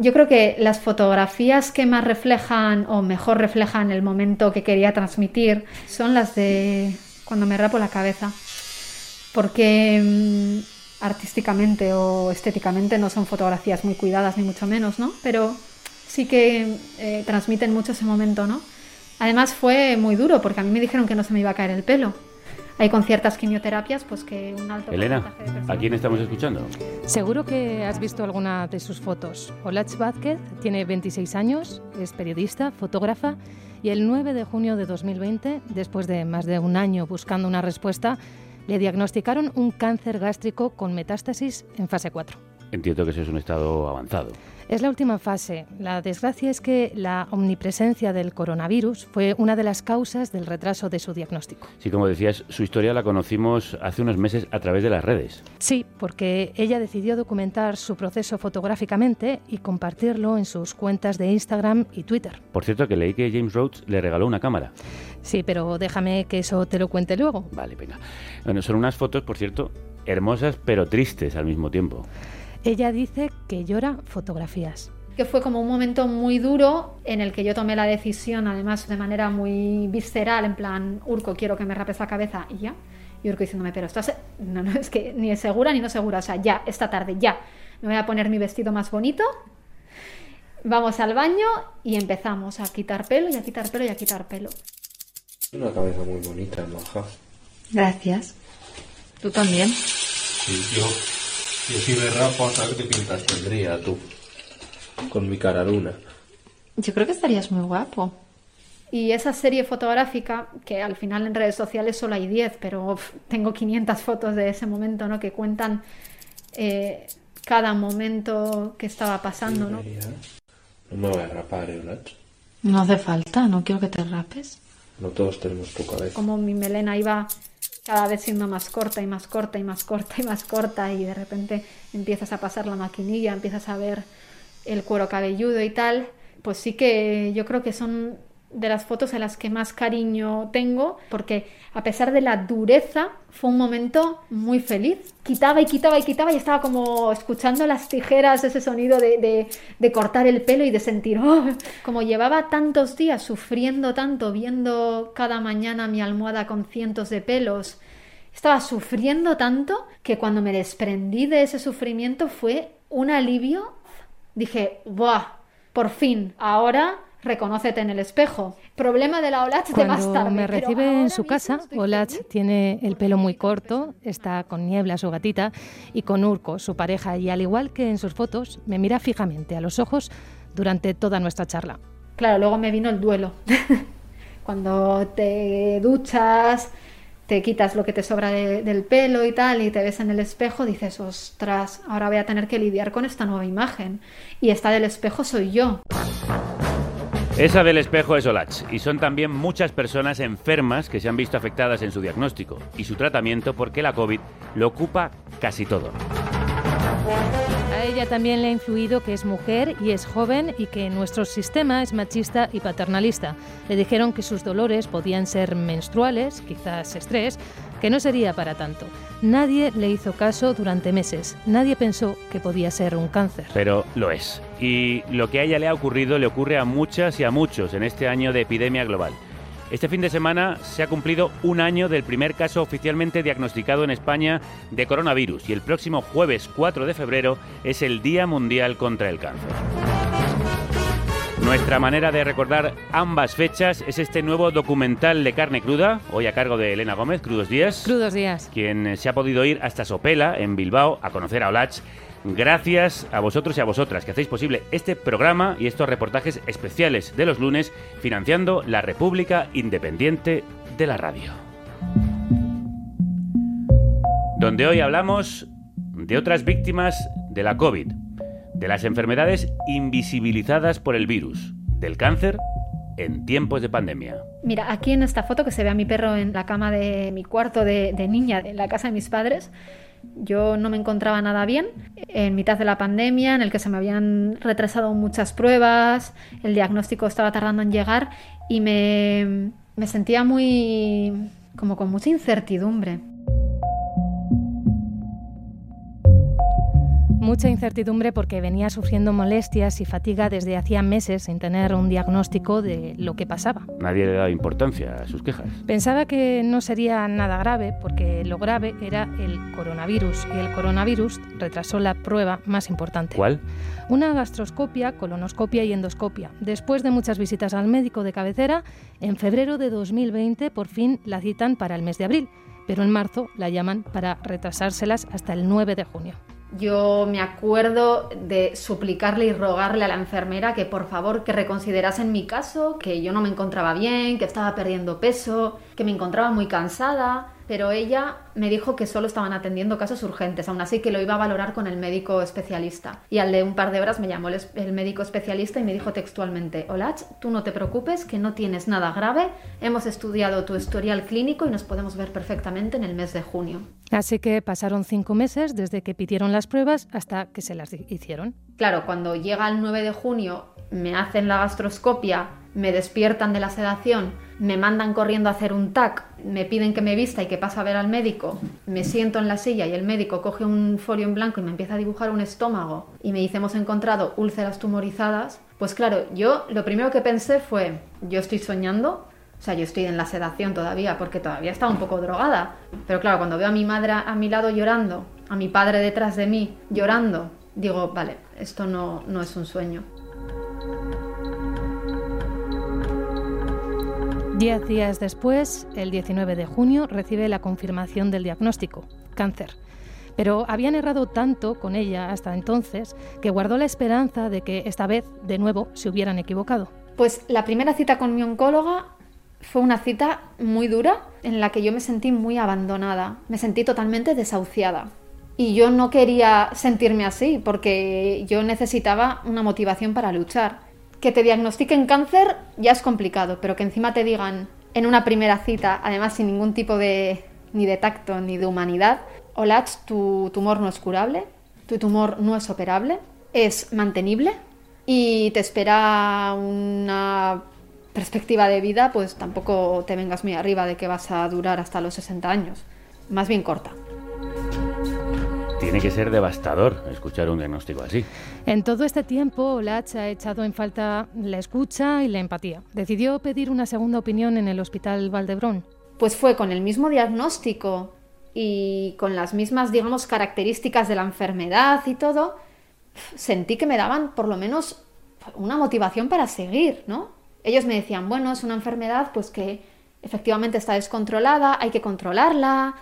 Yo creo que las fotografías que más reflejan o mejor reflejan el momento que quería transmitir son las de cuando me rapo la cabeza. Porque mm, artísticamente o estéticamente no son fotografías muy cuidadas ni mucho menos, ¿no? Pero sí que eh, transmiten mucho ese momento, ¿no? Además fue muy duro porque a mí me dijeron que no se me iba a caer el pelo. Hay con ciertas quimioterapias pues que un alto Elena, ¿a quién estamos escuchando? Seguro que has visto alguna de sus fotos. Olach Vázquez tiene 26 años, es periodista, fotógrafa y el 9 de junio de 2020, después de más de un año buscando una respuesta, le diagnosticaron un cáncer gástrico con metástasis en fase 4. Entiendo que ese es un estado avanzado. Es la última fase. La desgracia es que la omnipresencia del coronavirus fue una de las causas del retraso de su diagnóstico. Sí, como decías, su historia la conocimos hace unos meses a través de las redes. Sí, porque ella decidió documentar su proceso fotográficamente y compartirlo en sus cuentas de Instagram y Twitter. Por cierto, que leí que James Rhodes le regaló una cámara. Sí, pero déjame que eso te lo cuente luego. Vale, venga. Bueno, son unas fotos, por cierto, hermosas pero tristes al mismo tiempo. Ella dice que llora fotografías. Que fue como un momento muy duro en el que yo tomé la decisión, además de manera muy visceral, en plan, Urco, quiero que me rapes la cabeza y ya. Y Urco diciéndome, pero estás. No, no, es que ni es segura ni no segura, o sea, ya, esta tarde, ya. Me voy a poner mi vestido más bonito, vamos al baño y empezamos a quitar pelo y a quitar pelo y a quitar pelo. Una cabeza muy bonita, maja. Gracias. ¿Tú también? Sí, yo y si me rapo, a qué pintas tendría tú. Con mi cara luna. Yo creo que estarías muy guapo. Y esa serie fotográfica, que al final en redes sociales solo hay 10, pero tengo 500 fotos de ese momento, ¿no? Que cuentan eh, cada momento que estaba pasando, ¿no? No me voy a rapar, ¿eh, No hace falta, no quiero que te rapes. No todos tenemos tu cabeza. Como mi melena iba cada vez siendo más corta y más corta y más corta y más corta y de repente empiezas a pasar la maquinilla, empiezas a ver el cuero cabelludo y tal, pues sí que yo creo que son de las fotos a las que más cariño tengo, porque a pesar de la dureza, fue un momento muy feliz. Quitaba y quitaba y quitaba y estaba como escuchando las tijeras, ese sonido de, de, cortar el pelo y de sentir, oh", como llevaba tantos días sufriendo tanto, viendo cada mañana mi almohada con cientos de pelos, estaba sufriendo tanto que cuando me desprendí de ese sufrimiento fue un alivio. Dije, ¡buah! Por fin, ahora reconócete en el espejo. Problema de la Olach de más tarde. me recibe en su casa, Olach tiene el pelo muy corto, está con Niebla, su gatita, y con Urco, su pareja, y al igual que en sus fotos, me mira fijamente a los ojos durante toda nuestra charla. Claro, luego me vino el duelo. Cuando te duchas, te quitas lo que te sobra del pelo y tal, y te ves en el espejo, dices, ostras, ahora voy a tener que lidiar con esta nueva imagen. Y esta del espejo soy yo. Esa del espejo es Olach y son también muchas personas enfermas que se han visto afectadas en su diagnóstico y su tratamiento porque la COVID lo ocupa casi todo. A ella también le ha influido que es mujer y es joven y que nuestro sistema es machista y paternalista. Le dijeron que sus dolores podían ser menstruales, quizás estrés, que no sería para tanto. Nadie le hizo caso durante meses. Nadie pensó que podía ser un cáncer. Pero lo es. Y lo que a ella le ha ocurrido le ocurre a muchas y a muchos en este año de epidemia global. Este fin de semana se ha cumplido un año del primer caso oficialmente diagnosticado en España de coronavirus y el próximo jueves 4 de febrero es el Día Mundial contra el Cáncer. Nuestra manera de recordar ambas fechas es este nuevo documental de carne cruda, hoy a cargo de Elena Gómez, Crudos Días. Crudos Días. Quien se ha podido ir hasta Sopela, en Bilbao, a conocer a Olach. Gracias a vosotros y a vosotras que hacéis posible este programa y estos reportajes especiales de los lunes financiando la República Independiente de la Radio. Donde hoy hablamos de otras víctimas de la COVID de las enfermedades invisibilizadas por el virus, del cáncer en tiempos de pandemia. Mira, aquí en esta foto que se ve a mi perro en la cama de mi cuarto de, niña, en la casa de mis padres, yo no me encontraba nada bien en mitad de la pandemia, en el que se me habían retrasado muchas pruebas, el diagnóstico estaba tardando en llegar y me, sentía muy como con mucha incertidumbre. Mucha incertidumbre porque venía sufriendo molestias y fatiga desde hacía meses sin tener un diagnóstico de lo que pasaba. Nadie le daba importancia a sus quejas. Pensaba que no sería nada grave porque lo grave era el coronavirus y el coronavirus retrasó la prueba más importante. ¿Cuál? Una gastroscopia, colonoscopia y endoscopia. Después de muchas visitas al médico de cabecera, en febrero de 2020 por fin la citan para el mes de abril, pero en marzo la llaman para retrasárselas hasta el 9 de junio. Yo me acuerdo de suplicarle y rogarle a la enfermera que por favor que reconsiderasen mi caso, que yo no me encontraba bien, que estaba perdiendo peso, que me encontraba muy cansada pero ella me dijo que solo estaban atendiendo casos urgentes, aún así que lo iba a valorar con el médico especialista. Y al de un par de horas me llamó el, médico especialista y me dijo textualmente, Olach, tú no te preocupes, que no tienes nada grave, hemos estudiado tu historial clínico y nos podemos ver perfectamente en el mes de junio. Así que pasaron cinco meses desde que pidieron las pruebas hasta que se las hicieron. Claro, cuando llega el 9 de junio me hacen la gastroscopia, me despiertan de la sedación, me mandan corriendo a hacer un TAC, me piden que me vista y que pase a ver al médico, me siento en la silla y el médico coge un folio en blanco y me empieza a dibujar un estómago y me dice hemos encontrado úlceras tumorizadas, pues claro, yo lo primero que pensé fue, yo estoy soñando, o sea, yo estoy en la sedación todavía porque todavía estaba un poco drogada, pero claro, cuando veo a mi madre a mi lado llorando, a mi padre detrás de mí llorando, digo, vale, esto no, no es un sueño. Diez días después, el 19 de junio, recibe la confirmación del diagnóstico, cáncer. Pero habían errado tanto con ella hasta entonces que guardó la esperanza de que esta vez, de nuevo, se hubieran equivocado. Pues la primera cita con mi oncóloga fue una cita muy dura en la que yo me sentí muy abandonada, me sentí totalmente desahuciada. Y yo no quería sentirme así porque yo necesitaba una motivación para luchar que te diagnostiquen cáncer ya es complicado, pero que encima te digan en una primera cita, además sin ningún tipo de ni de tacto ni de humanidad, Olach, tu tumor no es curable, tu tumor no es operable, es mantenible y te espera una perspectiva de vida, pues tampoco te vengas muy arriba de que vas a durar hasta los 60 años, más bien corta. Tiene que ser devastador escuchar un diagnóstico así. En todo este tiempo, Olach ha echado en falta la escucha y la empatía. Decidió pedir una segunda opinión en el Hospital Valdebrón. Pues fue con el mismo diagnóstico y con las mismas, digamos, características de la enfermedad y todo, sentí que me daban por lo menos una motivación para seguir, ¿no? Ellos me decían, bueno, es una enfermedad pues que efectivamente está descontrolada, hay que controlarla,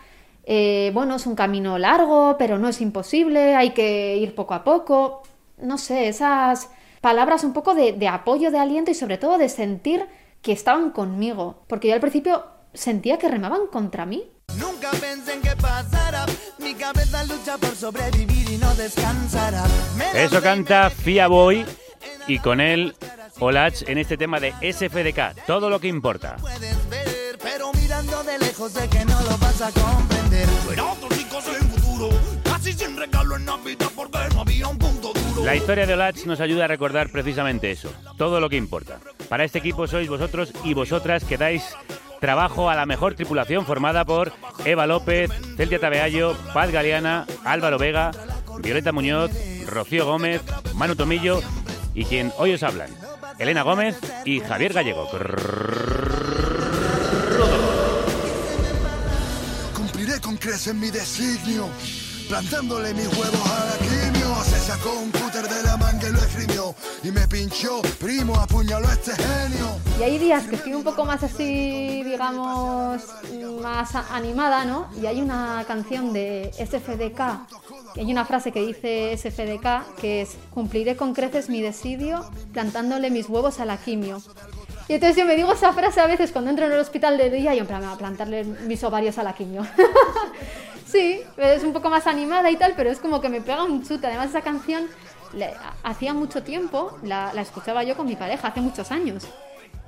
eh, bueno, es un camino largo, pero no es imposible, hay que ir poco a poco. No sé, esas palabras un poco de, apoyo, de aliento y sobre todo de sentir que estaban conmigo, porque yo al principio sentía que remaban contra mí. Nunca pensé en que pasara, mi cabeza lucha por sobrevivir y no descansará. Eso canta Fia Boy y con él Olach en este tema de SFDK, todo lo que importa. Puedes ver, pero mirando de lejos sé que no lo vas a La historia de Olach nos ayuda a recordar precisamente eso, todo lo que importa. Para este equipo sois vosotros y vosotras que dais trabajo a la mejor tripulación formada por Eva López, Celtia Tabeallo, Paz Galeana, Álvaro Vega, Violeta Muñoz, Rocío Gómez, Manu Tomillo y quien hoy os hablan, Elena Gómez y Javier Gallego. Con creces mi designio, plantándole mis huevos a la quimio. Se sacó un cúter de la manga y lo escribió y me pinchó, primo, apuñaló este genio. Y hay días que estoy un poco más así, digamos, más animada, ¿no? Y hay una canción de SFDK hay una frase que dice SFDK que es cumpliré con creces mi desidio plantándole mis huevos a la quimio. Y entonces yo me digo esa frase a veces cuando entro en el hospital de día y en plan, a plantarle mis ovarios a la quimio. sí, es un poco más animada y tal, pero es como que me pega un chute. Además, esa canción hacía mucho tiempo, la escuchaba yo con mi pareja, hace muchos años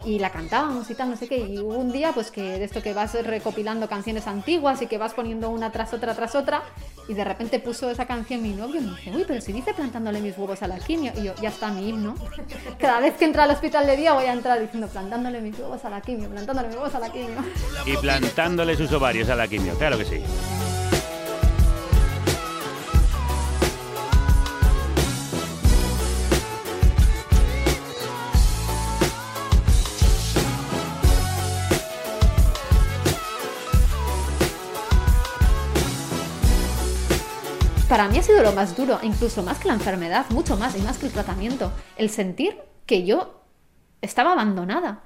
y la cantábamos y tal, no sé qué. Y hubo un día, pues que de esto que vas recopilando canciones antiguas y que vas poniendo una tras otra tras otra, y de repente puso esa canción mi novio y me dice, uy, pero si dice plantándole mis huevos a la quimio. Y yo, ya está mi himno. Cada vez que entra al hospital de día voy a entrar diciendo plantándole mis huevos a la quimio, plantándole mis huevos a la quimio. Y plantándole sus ovarios a la quimio, claro que sí. Para mí ha sido lo más duro, incluso más que la enfermedad, mucho más y más que el tratamiento, el sentir que yo estaba abandonada.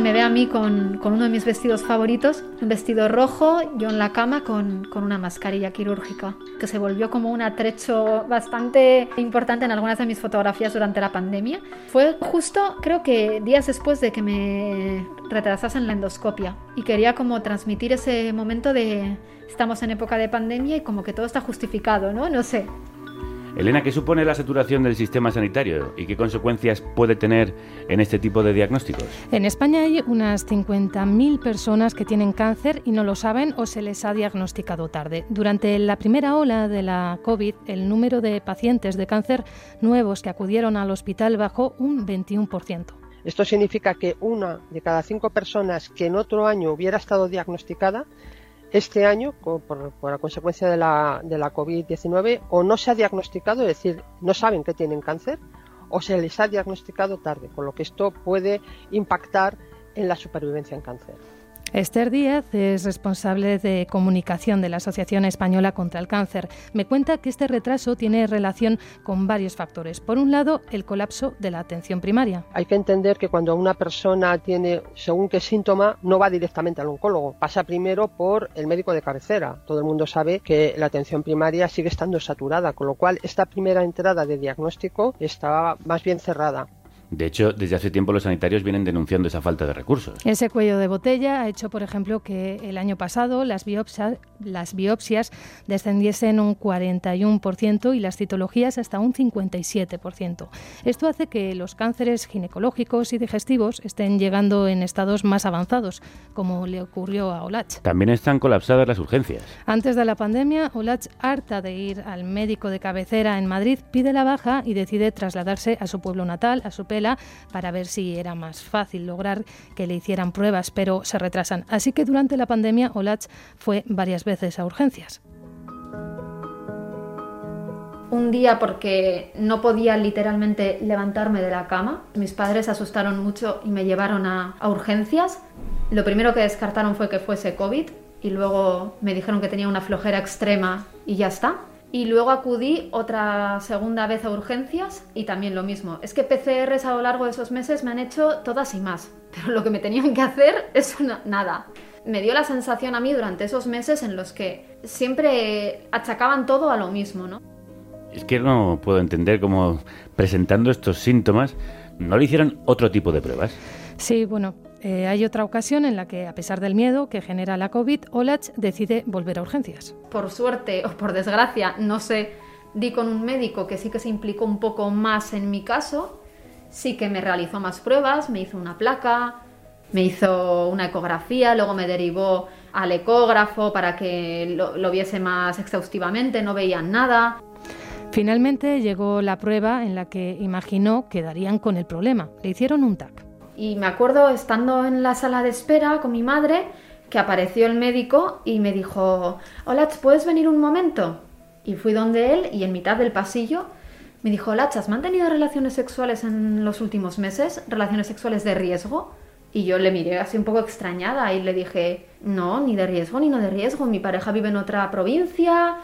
Me ve a mí con, uno de mis vestidos favoritos, un vestido rojo, yo en la cama con, con, una mascarilla quirúrgica, que se volvió como un atrecho bastante importante en algunas de mis fotografías durante la pandemia. Fue justo, creo que días después de que me retrasasen la endoscopia y quería como transmitir ese momento de estamos en época de pandemia y como que todo está justificado, ¿no? No sé. Elena, ¿qué supone la saturación del sistema sanitario y qué consecuencias puede tener en este tipo de diagnósticos? En España hay unas 50.000 personas que tienen cáncer y no lo saben o se les ha diagnosticado tarde. Durante la primera ola de la COVID, el número de pacientes de cáncer nuevos que acudieron al hospital bajó un 21%. Esto significa que una de cada cinco personas que en otro año hubiera estado diagnosticada este año, por, la consecuencia de la, de la COVID-19, o no se ha diagnosticado, es decir, no saben que tienen cáncer, o se les ha diagnosticado tarde, con lo que esto puede impactar en la supervivencia en cáncer. Esther Díaz es responsable de comunicación de la Asociación Española contra el Cáncer. Me cuenta que este retraso tiene relación con varios factores. Por un lado, el colapso de la atención primaria. Hay que entender que cuando una persona tiene según qué síntoma, no va directamente al oncólogo, pasa primero por el médico de cabecera. Todo el mundo sabe que la atención primaria sigue estando saturada, con lo cual esta primera entrada de diagnóstico estaba más bien cerrada. De hecho, desde hace tiempo los sanitarios vienen denunciando esa falta de recursos. Ese cuello de botella ha hecho, por ejemplo, que el año pasado las, las biopsias descendiesen un 41% y las citologías hasta un 57%. Esto hace que los cánceres ginecológicos y digestivos estén llegando en estados más avanzados, como le ocurrió a Olach. También están colapsadas las urgencias. Antes de la pandemia, Olach, harta de ir al médico de cabecera en Madrid, pide la baja y decide trasladarse a su pueblo natal, a su para ver si era más fácil lograr que le hicieran pruebas, pero se retrasan. Así que durante la pandemia Olach fue varias veces a urgencias. Un día porque no podía literalmente levantarme de la cama, mis padres se asustaron mucho y me llevaron a, a urgencias. Lo primero que descartaron fue que fuese COVID y luego me dijeron que tenía una flojera extrema y ya está. Y luego acudí otra segunda vez a urgencias y también lo mismo. Es que PCRs a lo largo de esos meses me han hecho todas y más, pero lo que me tenían que hacer es nada. Me dio la sensación a mí durante esos meses en los que siempre achacaban todo a lo mismo, ¿no? Es que no puedo entender cómo presentando estos síntomas no le hicieron otro tipo de pruebas. Sí, bueno, eh, hay otra ocasión en la que, a pesar del miedo que genera la COVID, Olach decide volver a urgencias. Por suerte o por desgracia, no sé, di con un médico que sí que se implicó un poco más en mi caso, sí que me realizó más pruebas, me hizo una placa, me hizo una ecografía, luego me derivó al ecógrafo para que lo, lo viese más exhaustivamente, no veían nada. Finalmente llegó la prueba en la que imaginó que darían con el problema. Le hicieron un TAC. Y me acuerdo estando en la sala de espera con mi madre que apareció el médico y me dijo, hola, ¿puedes venir un momento? Y fui donde él y en mitad del pasillo me dijo, hola, ¿has mantenido relaciones sexuales en los últimos meses? ¿Relaciones sexuales de riesgo? Y yo le miré así un poco extrañada y le dije, no, ni de riesgo ni no de riesgo, mi pareja vive en otra provincia.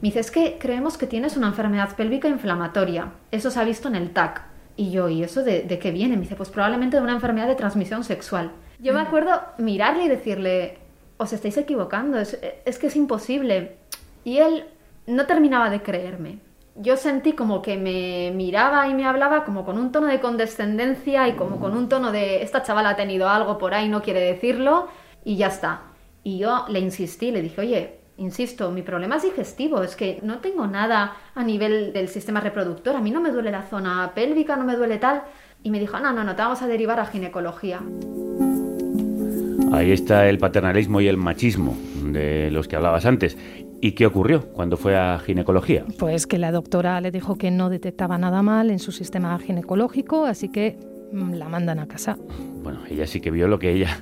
Me dice, es que creemos que tienes una enfermedad pélvica inflamatoria. Eso se ha visto en el TAC. Y yo, ¿y eso de, qué viene? Me dice, pues probablemente de una enfermedad de transmisión sexual. Yo me acuerdo mirarle y decirle, os estáis equivocando, es, es que es imposible. Y él no terminaba de creerme. Yo sentí como que me miraba y me hablaba como con un tono de condescendencia y como con un tono de, esta chavala ha tenido algo por ahí, no quiere decirlo, y ya está. Y yo le insistí, le dije, oye, Insisto, mi problema es digestivo, es que no tengo nada a nivel del sistema reproductor, a mí no me duele la zona pélvica, no me duele tal. Y me dijo, no, no, no, te vamos a derivar a ginecología. Ahí está el paternalismo y el machismo de los que hablabas antes. ¿Y qué ocurrió cuando fue a ginecología? Pues que la doctora le dijo que no detectaba nada mal en su sistema ginecológico, así que mm, la mandan a casa. Bueno, ella sí que vio lo que ella,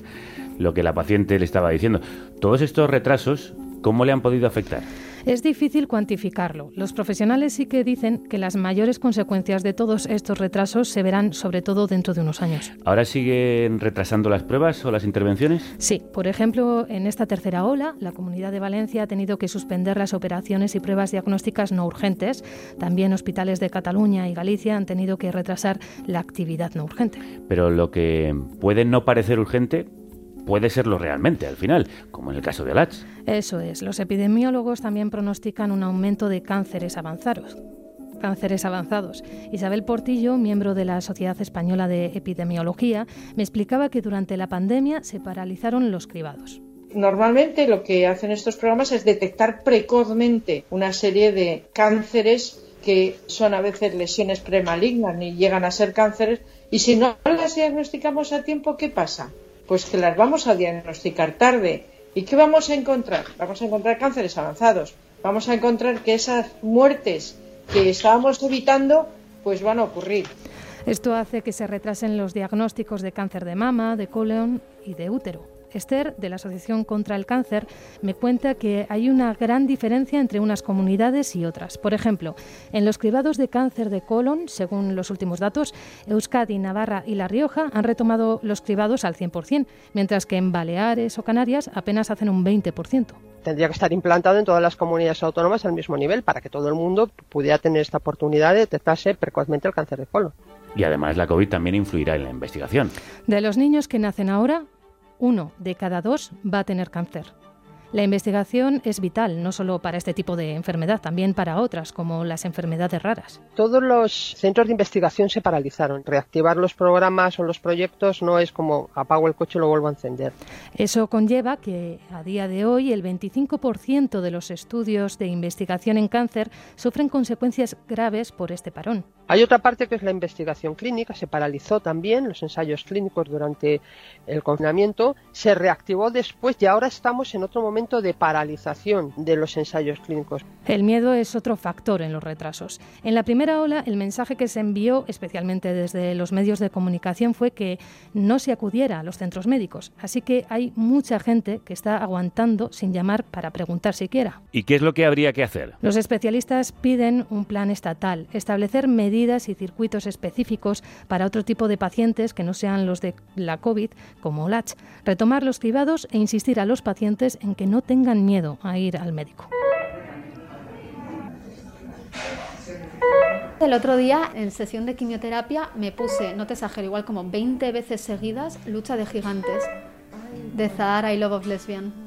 lo que la paciente le estaba diciendo. Todos estos retrasos ¿Cómo le han podido afectar? Es difícil cuantificarlo. Los profesionales sí que dicen que las mayores consecuencias de todos estos retrasos se verán sobre todo dentro de unos años. ¿Ahora siguen retrasando las pruebas o las intervenciones? Sí, por ejemplo, en esta tercera ola, la Comunidad de Valencia ha tenido que suspender las operaciones y pruebas diagnósticas no urgentes. También hospitales de Cataluña y Galicia han tenido que retrasar la actividad no urgente. Pero lo que puede no parecer urgente puede serlo realmente al final, como en el caso de Alach. Eso es, los epidemiólogos también pronostican un aumento de cánceres avanzados. Cánceres avanzados. Isabel Portillo, miembro de la Sociedad Española de Epidemiología, me explicaba que durante la pandemia se paralizaron los cribados. Normalmente lo que hacen estos programas es detectar precozmente una serie de cánceres que son a veces lesiones premalignas y llegan a ser cánceres y si no las diagnosticamos a tiempo, ¿qué pasa? Pues que las vamos a diagnosticar tarde. ¿Y qué vamos a encontrar? Vamos a encontrar cánceres avanzados. Vamos a encontrar que esas muertes que estábamos evitando, pues van a ocurrir. Esto hace que se retrasen los diagnósticos de cáncer de mama, de colon y de útero. Esther, de la Asociación contra el Cáncer, me cuenta que hay una gran diferencia entre unas comunidades y otras. Por ejemplo, en los cribados de cáncer de colon, según los últimos datos, Euskadi, Navarra y La Rioja han retomado los cribados al 100%, mientras que en Baleares o Canarias apenas hacen un 20% tendría que estar implantado en todas las comunidades autónomas al mismo nivel para que todo el mundo pudiera tener esta oportunidad de detectarse precozmente el cáncer de colon. Y además la COVID también influirá en la investigación. De los niños que nacen ahora, uno de cada dos va a tener cáncer. La investigación es vital, no solo para este tipo de enfermedad, también para otras, como las enfermedades raras. Todos los centros de investigación se paralizaron. Reactivar los programas o los proyectos no es como apago el coche y lo vuelvo a encender. Eso conlleva que a día de hoy el 25% de los estudios de investigación en cáncer sufren consecuencias graves por este parón. Hay otra parte que es la investigación clínica, se paralizó también los ensayos clínicos durante el confinamiento, se reactivó después y ahora estamos en otro momento de paralización de los ensayos clínicos. El miedo es otro factor en los retrasos. En la primera ola, el mensaje que se envió, especialmente desde los medios de comunicación, fue que no se acudiera a los centros médicos. Así que hay mucha gente que está aguantando sin llamar para preguntar siquiera. ¿Y qué es lo que habría que hacer? Los especialistas piden un plan estatal, establecer medidas y circuitos específicos para otro tipo de pacientes que no sean los de la COVID, como LACH, retomar los cribados e insistir a los pacientes en que no tengan miedo a ir al médico. El otro día, en sesión de quimioterapia, me puse, no te exagero, igual como 20 veces seguidas, Lucha de Gigantes, de Zahara y Love of Lesbian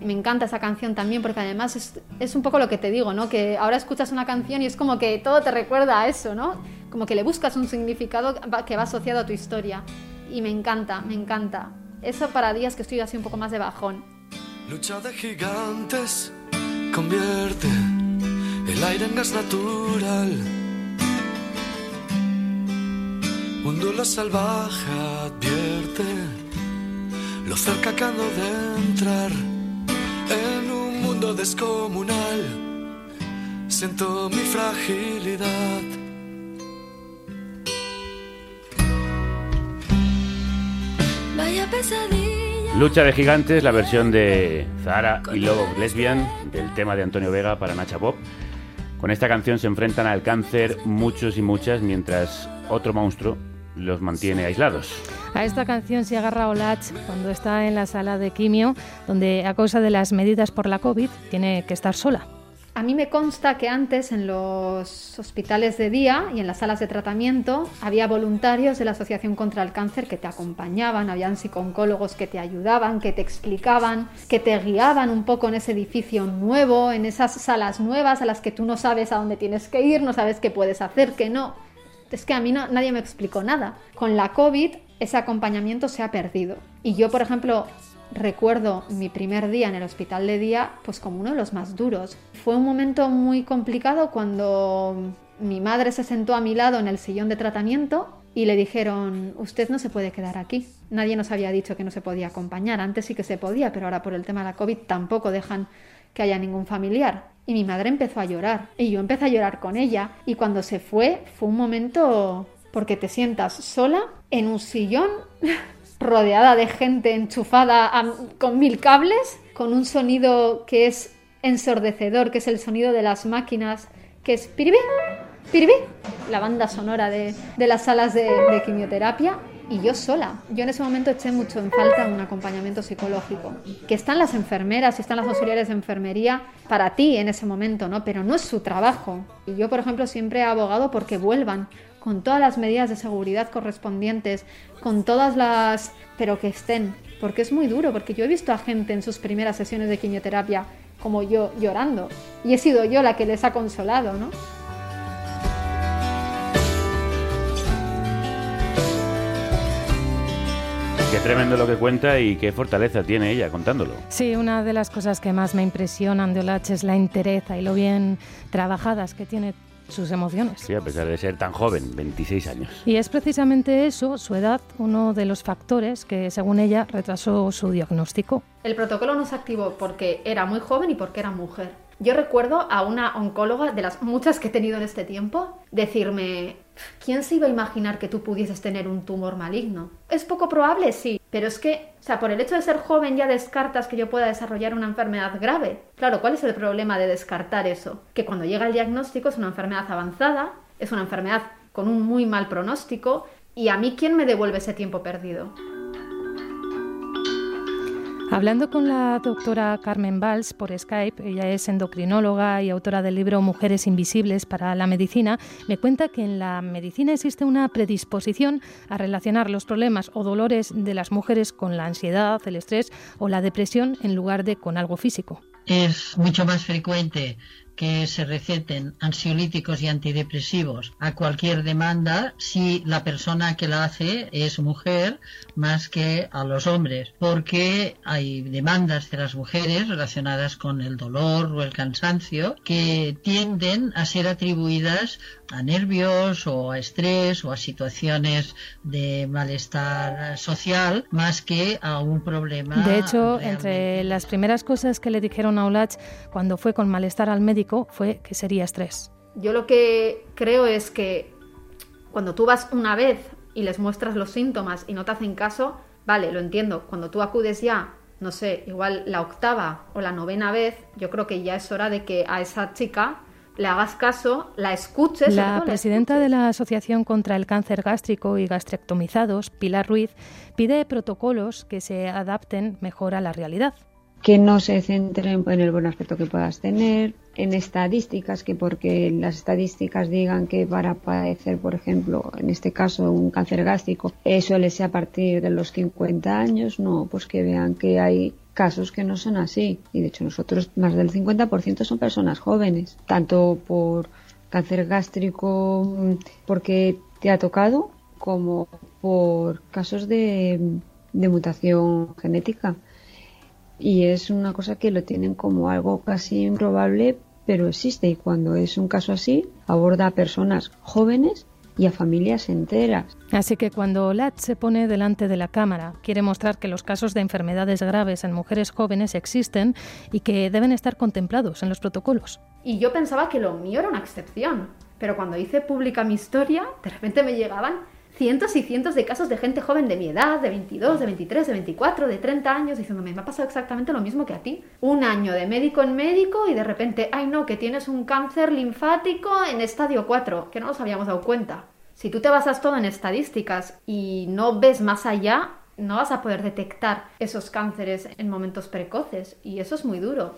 me encanta esa canción también porque además es, es, un poco lo que te digo, ¿no? Que ahora escuchas una canción y es como que todo te recuerda a eso, ¿no? Como que le buscas un significado que va asociado a tu historia. Y me encanta, me encanta. Eso para días que estoy así un poco más de bajón. Lucha de gigantes convierte el aire en gas natural. Un duelo salvaje advierte lo cerca que de entrar en un mundo descomunal. Siento mi fragilidad. Vaya pesadilla. Lucha de gigantes, la versión de Zara y Lobo Lesbian del tema de Antonio Vega para Nacha Pop. Con esta canción se enfrentan al cáncer muchos y muchas, mientras otro monstruo los mantiene aislados. A esta canción se agarra Olach cuando está en la sala de quimio, donde a causa de las medidas por la COVID tiene que estar sola. A mí me consta que antes en los hospitales de día y en las salas de tratamiento había voluntarios de la Asociación contra el Cáncer que te acompañaban, habían psicólogos que te ayudaban, que te explicaban, que te guiaban un poco en ese edificio nuevo, en esas salas nuevas a las que tú no sabes a dónde tienes que ir, no sabes qué puedes hacer, qué no. Es que a mí no, nadie me explicó nada. Con la COVID ese acompañamiento se ha perdido. Y yo, por ejemplo, recuerdo mi primer día en el hospital de día pues como uno de los más duros. Fue un momento muy complicado cuando mi madre se sentó a mi lado en el sillón de tratamiento y le dijeron, usted no se puede quedar aquí. Nadie nos había dicho que no se podía acompañar. Antes sí que se podía, pero ahora por el tema de la COVID tampoco dejan que haya ningún familiar. Y mi madre empezó a llorar y yo empecé a llorar con ella. Y cuando se fue fue un momento porque te sientas sola en un sillón rodeada de gente enchufada con mil cables, con un sonido que es ensordecedor que es el sonido de las máquinas, que es piribí, piribí, la banda sonora de, las salas de, de quimioterapia y yo sola. Yo en ese momento eché mucho en falta un acompañamiento psicológico. Que están las enfermeras y están las auxiliares de enfermería para ti en ese momento, ¿no? Pero no es su trabajo. Y yo, por ejemplo, siempre he abogado porque vuelvan con todas las medidas de seguridad correspondientes, con todas las... pero que estén. Porque es muy duro, porque yo he visto a gente en sus primeras sesiones de quimioterapia como yo llorando. Y he sido yo la que les ha consolado, ¿no? Qué tremendo lo que cuenta y qué fortaleza tiene ella contándolo. Sí, una de las cosas que más me impresionan de Olach es la entereza y lo bien trabajadas que tiene sus emociones. Sí, a pesar de ser tan joven, 26 años. Y es precisamente eso, su edad, uno de los factores que, según ella, retrasó su diagnóstico. El protocolo no se activó porque era muy joven y porque era mujer. Yo recuerdo a una oncóloga, de las muchas que he tenido en este tiempo, decirme, ¿quién se iba a imaginar que tú pudieses tener un tumor maligno? Es poco probable, sí, pero es que, o sea, por el hecho de ser joven ya descartas que yo pueda desarrollar una enfermedad grave. Claro, ¿cuál es el problema de descartar eso? Que cuando llega el diagnóstico es una enfermedad avanzada, es una enfermedad con un muy mal pronóstico, y a mí, ¿quién me devuelve ese tiempo perdido? Hablando con la doctora Carmen Valls por Skype, ella es endocrinóloga y autora del libro Mujeres Invisibles para la Medicina, me cuenta que en la medicina existe una predisposición a relacionar los problemas o dolores de las mujeres con la ansiedad, el estrés o la depresión en lugar de con algo físico. Es mucho más frecuente que se receten ansiolíticos y antidepresivos a cualquier demanda si la persona que la hace es mujer más que a los hombres, porque hay demandas de las mujeres relacionadas con el dolor o el cansancio que tienden a ser atribuidas a nervios o a estrés o a situaciones de malestar social más que a un problema. De hecho, entre las primeras cosas que le dijeron a Olach cuando fue con malestar al médico fue que sería estrés. Yo lo que creo es que cuando tú vas una vez y les muestras los síntomas y no te hacen caso, vale, lo entiendo. Cuando tú acudes ya, no sé, igual la octava o la novena vez, yo creo que ya es hora de que a esa chica le hagas caso, la escuches. La presidenta de la Asociación contra el Cáncer Gástrico y Gastrectomizados, Pilar Ruiz, pide protocolos que se adapten mejor a la realidad. Que no se centren en el buen aspecto que puedas tener, en estadísticas, que porque las estadísticas digan que para padecer, por ejemplo, en este caso un cáncer gástrico, eso suele ser a partir de los 50 años, no, pues que vean que hay casos que no son así. Y de hecho nosotros más del 50% son personas jóvenes, tanto por cáncer gástrico mm, porque te ha tocado como por casos de, de mutación genética. Y es una cosa que lo tienen como algo casi improbable, pero existe. Y cuando es un caso así, aborda a personas jóvenes y a familias enteras. Así que cuando Lat se pone delante de la cámara, quiere mostrar que los casos de enfermedades graves en mujeres jóvenes existen y que deben estar contemplados en los protocolos. Y yo pensaba que lo mío era una excepción, pero cuando hice pública mi historia, de repente me llegaban cientos y cientos de casos de gente joven de mi edad, de 22, de 23, de 24, de 30 años, diciéndome, me ha pasado exactamente lo mismo que a ti. Un año de médico en médico y de repente, ay no, que tienes un cáncer linfático en estadio 4, que no nos habíamos dado cuenta. Si tú te basas todo en estadísticas y no ves más allá, no vas a poder detectar esos cánceres en momentos precoces y eso es muy duro.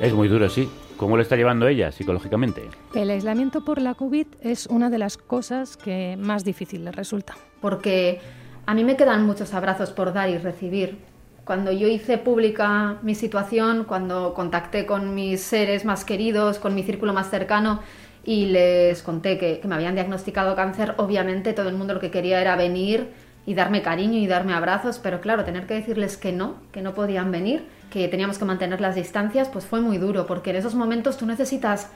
Es muy duro, sí. ¿Cómo lo está llevando ella psicológicamente? El aislamiento por la COVID es una de las cosas que más difícil le resulta. Porque a mí me quedan muchos abrazos por dar y recibir. Cuando yo hice pública mi situación, cuando contacté con mis seres más queridos, con mi círculo más cercano y les conté que, que me habían diagnosticado cáncer, obviamente todo el mundo lo que quería era venir y darme cariño y darme abrazos, pero claro, tener que decirles que no, que no podían venir, que teníamos que mantener las distancias, pues fue muy duro, porque en esos momentos tú necesitas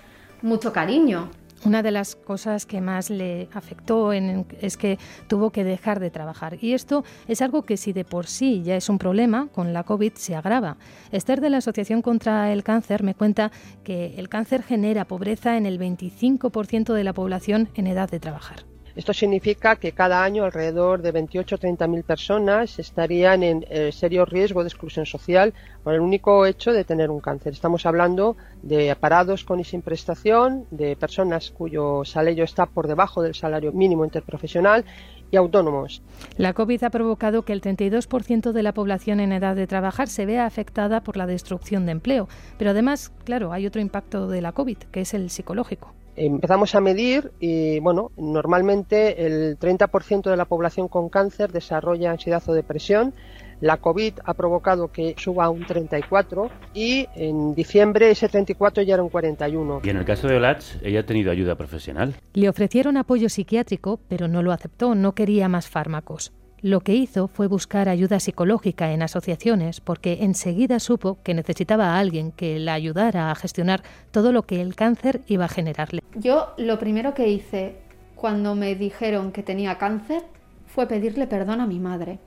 mucho cariño. Una de las cosas que más le afectó es que tuvo que dejar de trabajar. Y esto es algo que si de por sí ya es un problema, con la COVID se agrava. Esther de la Asociación contra el Cáncer me cuenta que el cáncer genera pobreza en el 25% de la población en edad de trabajar. Esto significa que cada año alrededor de 28 o 30 mil personas estarían en eh, serio riesgo de exclusión social por el único hecho de tener un cáncer. Estamos hablando de parados con y sin prestación, de personas cuyo salario está por debajo del salario mínimo interprofesional y autónomos. La COVID ha provocado que el 32% de la población en edad de trabajar se vea afectada por la destrucción de empleo. Pero además, claro, hay otro impacto de la COVID, que es el psicológico empezamos a medir y bueno, normalmente el 30% de la población con cáncer desarrolla ansiedad o depresión. La COVID ha provocado que suba a un 34 y en diciembre ese 34 ya era un 41. Y en el caso de Olatz, ella ha tenido ayuda profesional. Le ofrecieron apoyo psiquiátrico, pero no lo aceptó, no quería más fármacos. Lo que hizo fue buscar ayuda psicológica en asociaciones porque enseguida supo que necesitaba a alguien que la ayudara a gestionar todo lo que el cáncer iba a generarle. Yo lo primero que hice cuando me dijeron que tenía cáncer fue pedirle perdón a mi madre.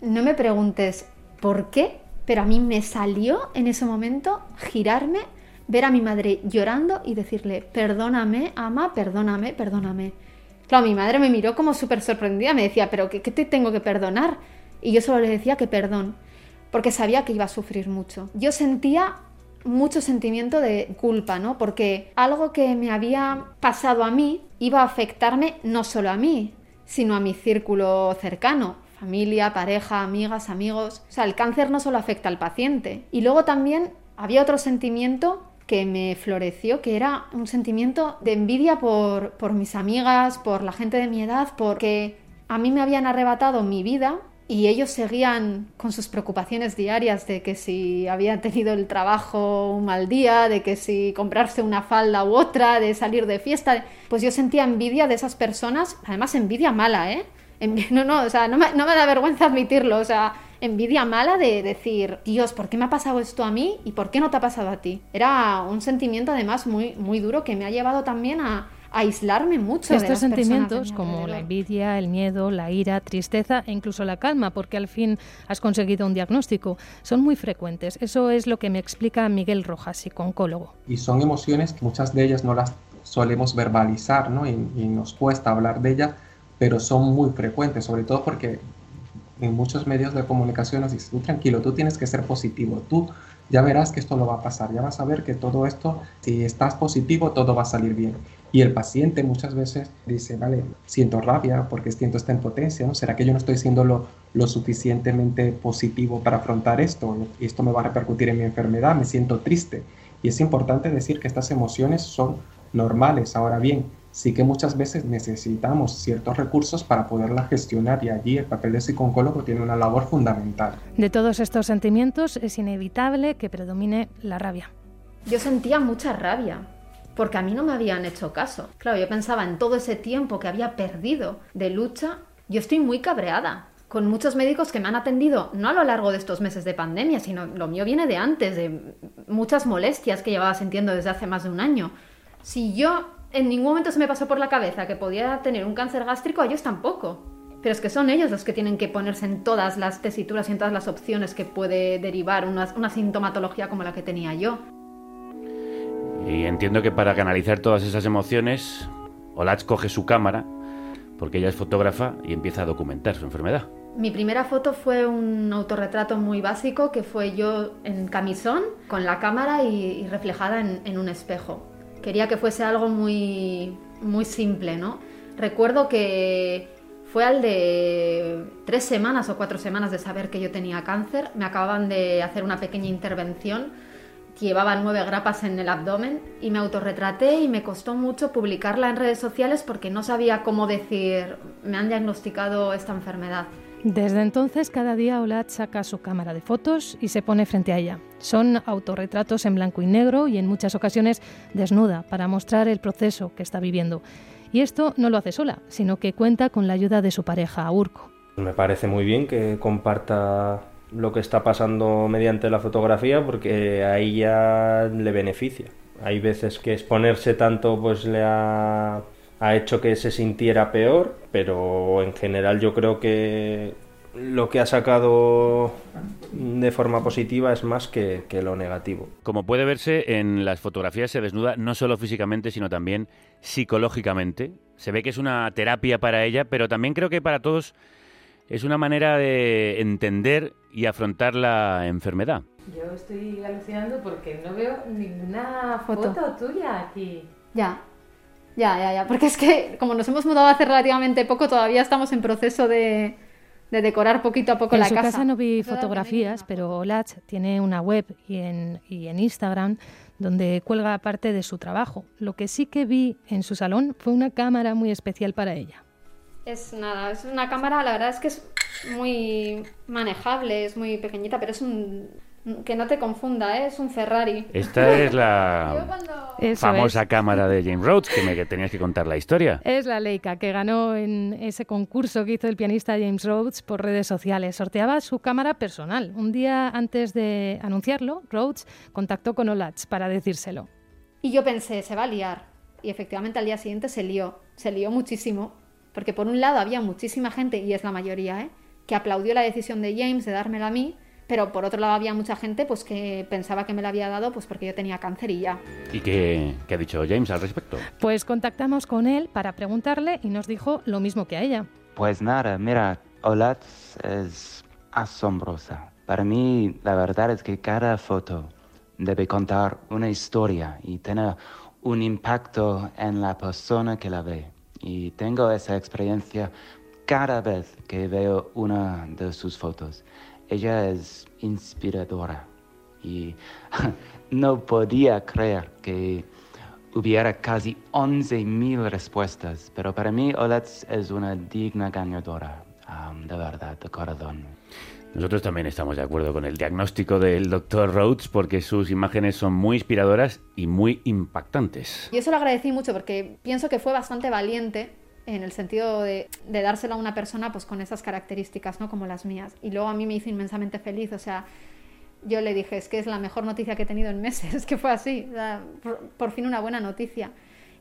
No me preguntes por qué, pero a mí me salió en ese momento girarme, ver a mi madre llorando y decirle, perdóname, ama, perdóname, perdóname. Claro, mi madre me miró como súper sorprendida, me decía, pero ¿qué, te tengo que perdonar? Y yo solo le decía que perdón, porque sabía que iba a sufrir mucho. Yo sentía mucho sentimiento de culpa, ¿no? Porque algo que me había pasado a mí iba a afectarme no solo a mí, sino a mi círculo cercano, familia, pareja, amigas, amigos. O sea, el cáncer no solo afecta al paciente. Y luego también había otro sentimiento que me floreció, que era un sentimiento de envidia por, por mis amigas, por la gente de mi edad, porque a mí me habían arrebatado mi vida y ellos seguían con sus preocupaciones diarias de que si habían tenido el trabajo un mal día, de que si comprarse una falda u otra, de salir de fiesta, pues yo sentía envidia de esas personas, además envidia mala, ¿eh? No, no, o sea, no me, no me da vergüenza admitirlo, o sea, envidia mala de decir, Dios, ¿por qué me ha pasado esto a mí y por qué no te ha pasado a ti? Era un sentimiento además muy, muy duro que me ha llevado también a, aislarme mucho. Estos sentimientos como la envidia, el miedo, la ira, tristeza e incluso la calma, porque al fin has conseguido un diagnóstico, son muy frecuentes. Eso es lo que me explica Miguel Rojas, psicólogo. Y son emociones que muchas de ellas no las solemos verbalizar, ¿no? Y, y nos cuesta hablar de ellas, pero son muy frecuentes, sobre todo porque en muchos medios de comunicación nos dicen, tú tranquilo, tú tienes que ser positivo, tú ya verás que esto no va a pasar, ya vas a ver que todo esto, si estás positivo, todo va a salir bien. Y el paciente muchas veces dice, vale, siento rabia porque siento esta impotencia, ¿no? ¿Será que yo no estoy siendo lo, lo suficientemente positivo para afrontar esto? Y esto me va a repercutir en mi enfermedad, me siento triste. Y es importante decir que estas emociones son normales. Ahora bien, sí que muchas veces necesitamos ciertos recursos para poderla gestionar y allí el papel de psicólogo tiene una labor fundamental. De todos estos sentimientos es inevitable que predomine la rabia. Yo sentía mucha rabia porque a mí no me habían hecho caso. Claro, yo pensaba en todo ese tiempo que había perdido de lucha, yo estoy muy cabreada con muchos médicos que me han atendido, no a lo largo de estos meses de pandemia, sino lo mío viene de antes, de muchas molestias que llevaba sintiendo desde hace más de un año. Si yo en ningún momento se me pasó por la cabeza que podía tener un cáncer gástrico, a ellos tampoco. Pero es que son ellos los que tienen que ponerse en todas las tesituras y en todas las opciones que puede derivar una, una sintomatología como la que tenía yo. Y entiendo que para canalizar todas esas emociones, Olach coge su cámara, porque ella es fotógrafa, y empieza a documentar su enfermedad. Mi primera foto fue un autorretrato muy básico, que fue yo en camisón, con la cámara y, reflejada en, en un espejo. Quería que fuese algo muy, muy simple, ¿no? Recuerdo que fue al de tres semanas o cuatro semanas de saber que yo tenía cáncer. Me acababan de hacer una pequeña intervención. Llevaba nueve grapas en el abdomen y me autorretraté y me costó mucho publicarla en redes sociales porque no sabía cómo decir, me han diagnosticado esta enfermedad. Desde entonces, cada día Olat saca su cámara de fotos y se pone frente a ella. Son autorretratos en blanco y negro y en muchas ocasiones desnuda para mostrar el proceso que está viviendo. Y esto no lo hace sola, sino que cuenta con la ayuda de su pareja, Urco. Me parece muy bien que comparta lo que está pasando mediante la fotografía porque a ella le beneficia. Hay veces que exponerse tanto pues le ha ha hecho que se sintiera peor, pero en general yo creo que lo que ha sacado de forma positiva es más que, que, lo negativo. Como puede verse, en las fotografías se desnuda no solo físicamente, sino también psicológicamente. Se ve que es una terapia para ella, pero también creo que para todos es una manera de entender y afrontar la enfermedad. Yo estoy alucinando porque no veo ninguna foto, foto tuya aquí. Ya, ya, ya, ya. Porque es que como nos hemos mudado hace relativamente poco, todavía estamos en proceso de, de decorar poquito a poco en la su casa. casa no vi fotografías, pero Olach tiene una web y en, y en Instagram donde cuelga parte de su trabajo. Lo que sí que vi en su salón fue una cámara muy especial para ella. Es nada, es una cámara, la verdad es que es muy manejable, es muy pequeñita, pero es un que no te confunda, ¿eh? es un Ferrari. Esta es la famosa es. cámara de James Rhodes, que me que tenías que contar la historia. Es la Leica que ganó en ese concurso que hizo el pianista James Rhodes por redes sociales. Sorteaba su cámara personal. Un día antes de anunciarlo, Rhodes contactó con Olach para decírselo. Y yo pensé, se va a liar. Y efectivamente al día siguiente se lió. Se lió muchísimo. Porque por un lado había muchísima gente, y es la mayoría, ¿eh? que aplaudió la decisión de James de dármela a mí, pero por otro lado había mucha gente pues que pensaba que me la había dado pues porque yo tenía cáncer y ya. ¿Y qué, qué ha dicho James al respecto? Pues contactamos con él para preguntarle y nos dijo lo mismo que a ella. Pues nada, mira, Olatz es asombrosa. Para mí, la verdad es que cada foto debe contar una historia y tener un impacto en la persona que la ve. Y tengo esa experiencia cada vez que veo una de sus fotos. Ella es inspiradora y no podía creer que hubiera casi 11.000 respuestas, pero para mí Oletz es una digna ganadora, um, de verdad, de corazón. Nosotros también estamos de acuerdo con el diagnóstico del doctor Rhodes porque sus imágenes son muy inspiradoras y muy impactantes. Y eso lo agradecí mucho porque pienso que fue bastante valiente en el sentido de, de, dárselo a una persona pues con esas características, ¿no? Como las mías. Y luego a mí me hizo inmensamente feliz, o sea, yo le dije, es que es la mejor noticia que he tenido en meses, es que fue así, por, por, fin una buena noticia.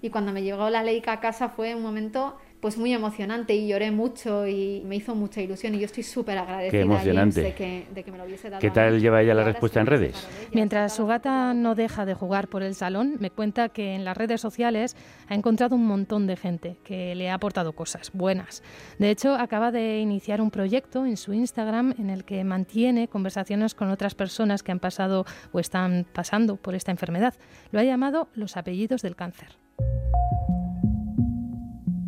Y cuando me llegó la Leica a casa fue un momento pues muy emocionante y lloré mucho y me hizo mucha ilusión y yo estoy súper agradecida Qué emocionante. de, que, de que me lo hubiese dado. ¿Qué tal lleva ella la respuesta en redes? Mientras su gata no deja de jugar por el salón, me cuenta que en las redes sociales ha encontrado un montón de gente que le ha aportado cosas buenas. De hecho, acaba de iniciar un proyecto en su Instagram en el que mantiene conversaciones con otras personas que han pasado o están pasando por esta enfermedad. Lo ha llamado Los apellidos del cáncer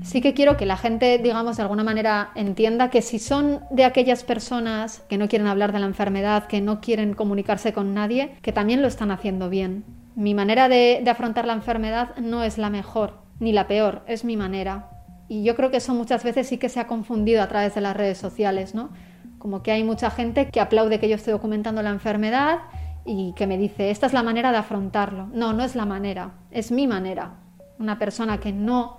sí que quiero que la gente, digamos, de alguna manera entienda que si son de aquellas personas que no quieren hablar de la enfermedad, que no quieren comunicarse con nadie, que también lo están haciendo bien. Mi manera de, afrontar la enfermedad no es la mejor ni la peor, es mi manera. Y yo creo que eso muchas veces sí que se ha confundido a través de las redes sociales, ¿no? Como que hay mucha gente que aplaude que yo esté documentando la enfermedad y que me dice, esta es la manera de afrontarlo. No, no es la manera, es mi manera. Una persona que no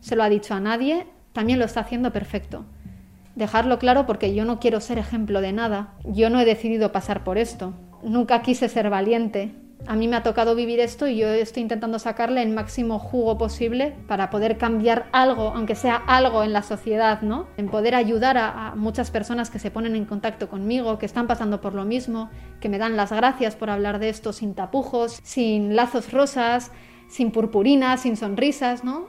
se lo ha dicho a nadie, también lo está haciendo perfecto. Dejarlo claro porque yo no quiero ser ejemplo de nada. Yo no he decidido pasar por esto. Nunca quise ser valiente. A mí me ha tocado vivir esto y yo estoy intentando sacarle el máximo jugo posible para poder cambiar algo, aunque sea algo en la sociedad, ¿no? En poder ayudar a, muchas personas que se ponen en contacto conmigo, que están pasando por lo mismo, que me dan las gracias por hablar de esto sin tapujos, sin lazos rosas, sin purpurinas, sin sonrisas, ¿no?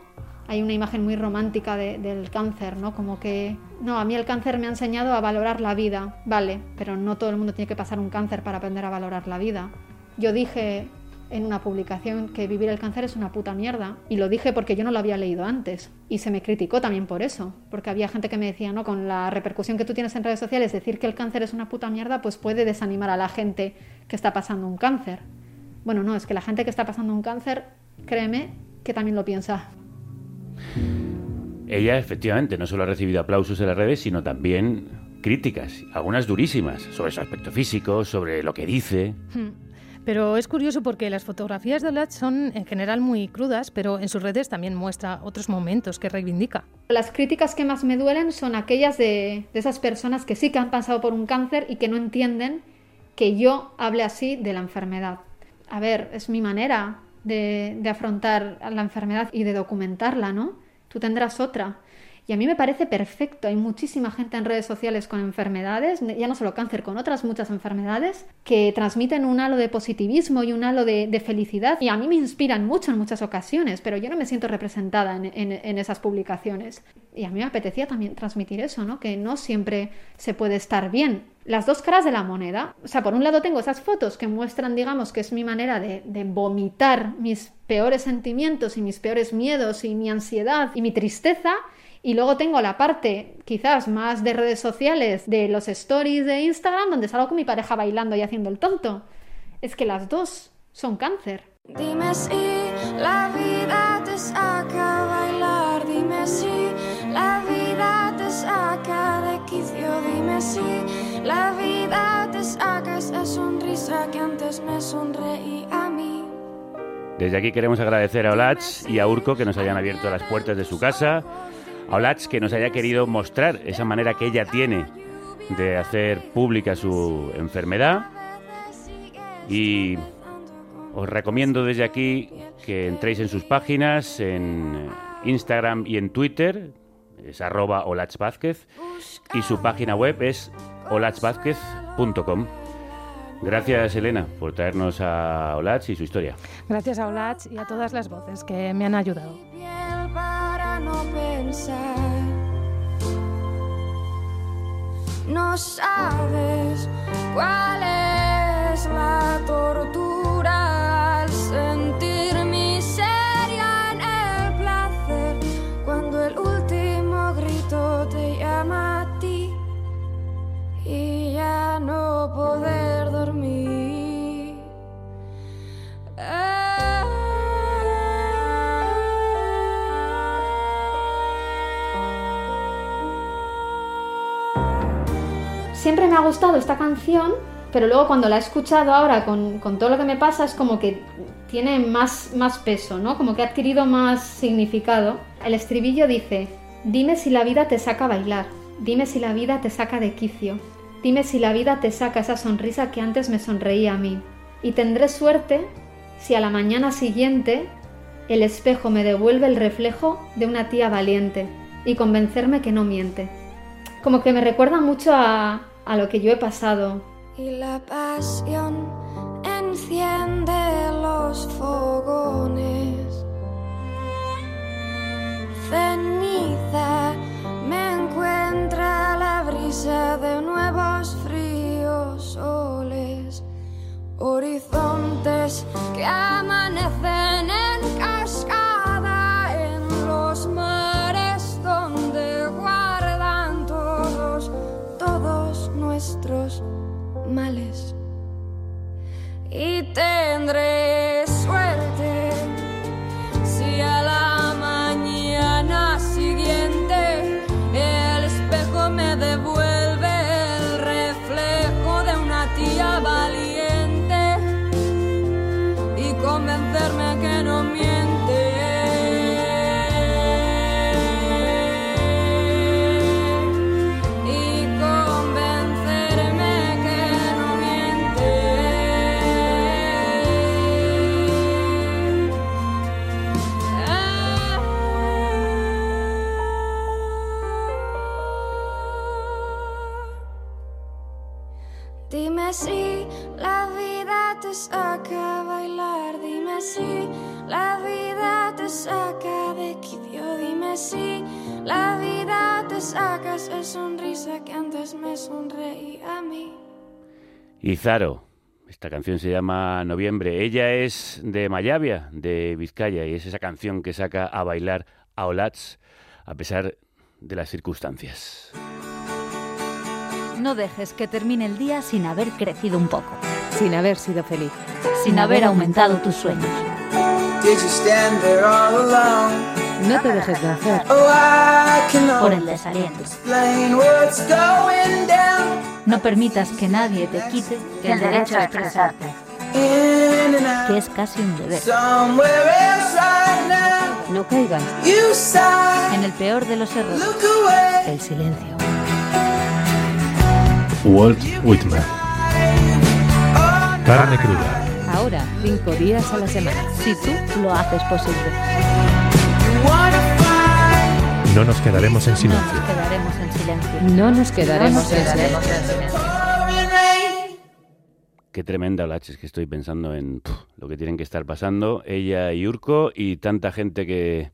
Hay una imagen muy romántica de, del cáncer, ¿no? Como que, no, a mí el cáncer me ha enseñado a valorar la vida, vale, pero no todo el mundo tiene que pasar un cáncer para aprender a valorar la vida. Yo dije en una publicación que vivir el cáncer es una puta mierda. Y lo dije porque yo no lo había leído antes. Y se me criticó también por eso. Porque había gente que me decía, no, con la repercusión que tú tienes en redes sociales, decir que el cáncer es una puta mierda, pues puede desanimar a la gente que está pasando un cáncer. Bueno, no, es que la gente que está pasando un cáncer, créeme, que también lo piensa. Ella efectivamente no solo ha recibido aplausos en las redes, sino también críticas, algunas durísimas, sobre su aspecto físico, sobre lo que dice. Hmm. Pero es curioso porque las fotografías de Olach son en general muy crudas, pero en sus redes también muestra otros momentos que reivindica. Las críticas que más me duelen son aquellas de, de esas personas que sí que han pasado por un cáncer y que no entienden que yo hable así de la enfermedad. A ver, es mi manera de, de, afrontar la enfermedad y de documentarla, ¿no? Tú tendrás otra. Y a mí me parece perfecto. Hay muchísima gente en redes sociales con enfermedades, ya no solo cáncer, con otras muchas enfermedades, que transmiten un halo de positivismo y un halo de, felicidad. Y a mí me inspiran mucho en muchas ocasiones, pero yo no me siento representada en, esas publicaciones. Y a mí me apetecía también transmitir eso, ¿no? Que no siempre se puede estar bien. Las dos caras de la moneda. O sea, por un lado tengo esas fotos que muestran, digamos, que es mi manera de, vomitar mis peores sentimientos y mis peores miedos y mi ansiedad y mi tristeza y luego tengo la parte quizás más de redes sociales, de los stories de Instagram, donde salgo con mi pareja bailando y haciendo el tonto. Es que las dos son cáncer. Dime si la vida te saca a bailar, dime si la vida saca de quicio, dime si la vida te saca esa sonrisa que antes me sonreí a mí. Desde aquí queremos agradecer a Olach y a Urco que nos hayan abierto las puertas de su casa a Olach que nos haya querido mostrar esa manera que ella tiene de hacer pública su enfermedad. Y os recomiendo desde aquí que entréis en sus páginas, en Instagram y en Twitter, es arroba Vázquez, y su página web es olachvázquez.com. Gracias, Elena, por traernos a Olach y su historia. Gracias a Olach y a todas las voces que me han ayudado no pensar. No sabes cuál es la tortura poder dormir. siempre me ha gustado esta canción, pero luego cuando la he escuchado ahora con, todo lo que me pasa es como que tiene más, más peso, ¿no? Como que ha adquirido más significado. El estribillo dice, dime si la vida te saca a bailar, dime si la vida te saca de quicio, dime si la vida te saca esa sonrisa que antes me sonreía a mí. Y tendré suerte si a la mañana siguiente el espejo me devuelve el reflejo de una tía valiente y convencerme que no miente. Como que me recuerda mucho a, lo que yo he pasado. Y la pasión enciende los fogones. Ceniza me encuentra la de nuevos fríos soles. Horizontes que amanecen en cascada en los mares donde guardan todos todos nuestros males. Y tendré saca esa sonrisa que antes me sonreía a mí. Y Zaro, esta canción se llama Noviembre. Ella es de Mayavia, de Vizcaya, y es esa canción que saca a bailar a Olats a pesar de las circunstancias. No dejes que termine el día sin haber crecido un poco. Sin haber sido feliz. Sin haber aumentado tus sueños. No te dejes vencer. Por el desaliento. No permitas que nadie te quite el derecho a expresarte. Que es casi un deber. No caigas En el peor de los errores. El silencio. Walt Whitman. Carne cruda. Ahora, cinco días a la semana. Si tú lo haces posible. No nos quedaremos en silencio. No nos quedaremos en silencio. No nos quedaremos en silencio. Qué tremenda la es que estoy pensando en lo que tienen que estar pasando ella y Urco y tanta gente que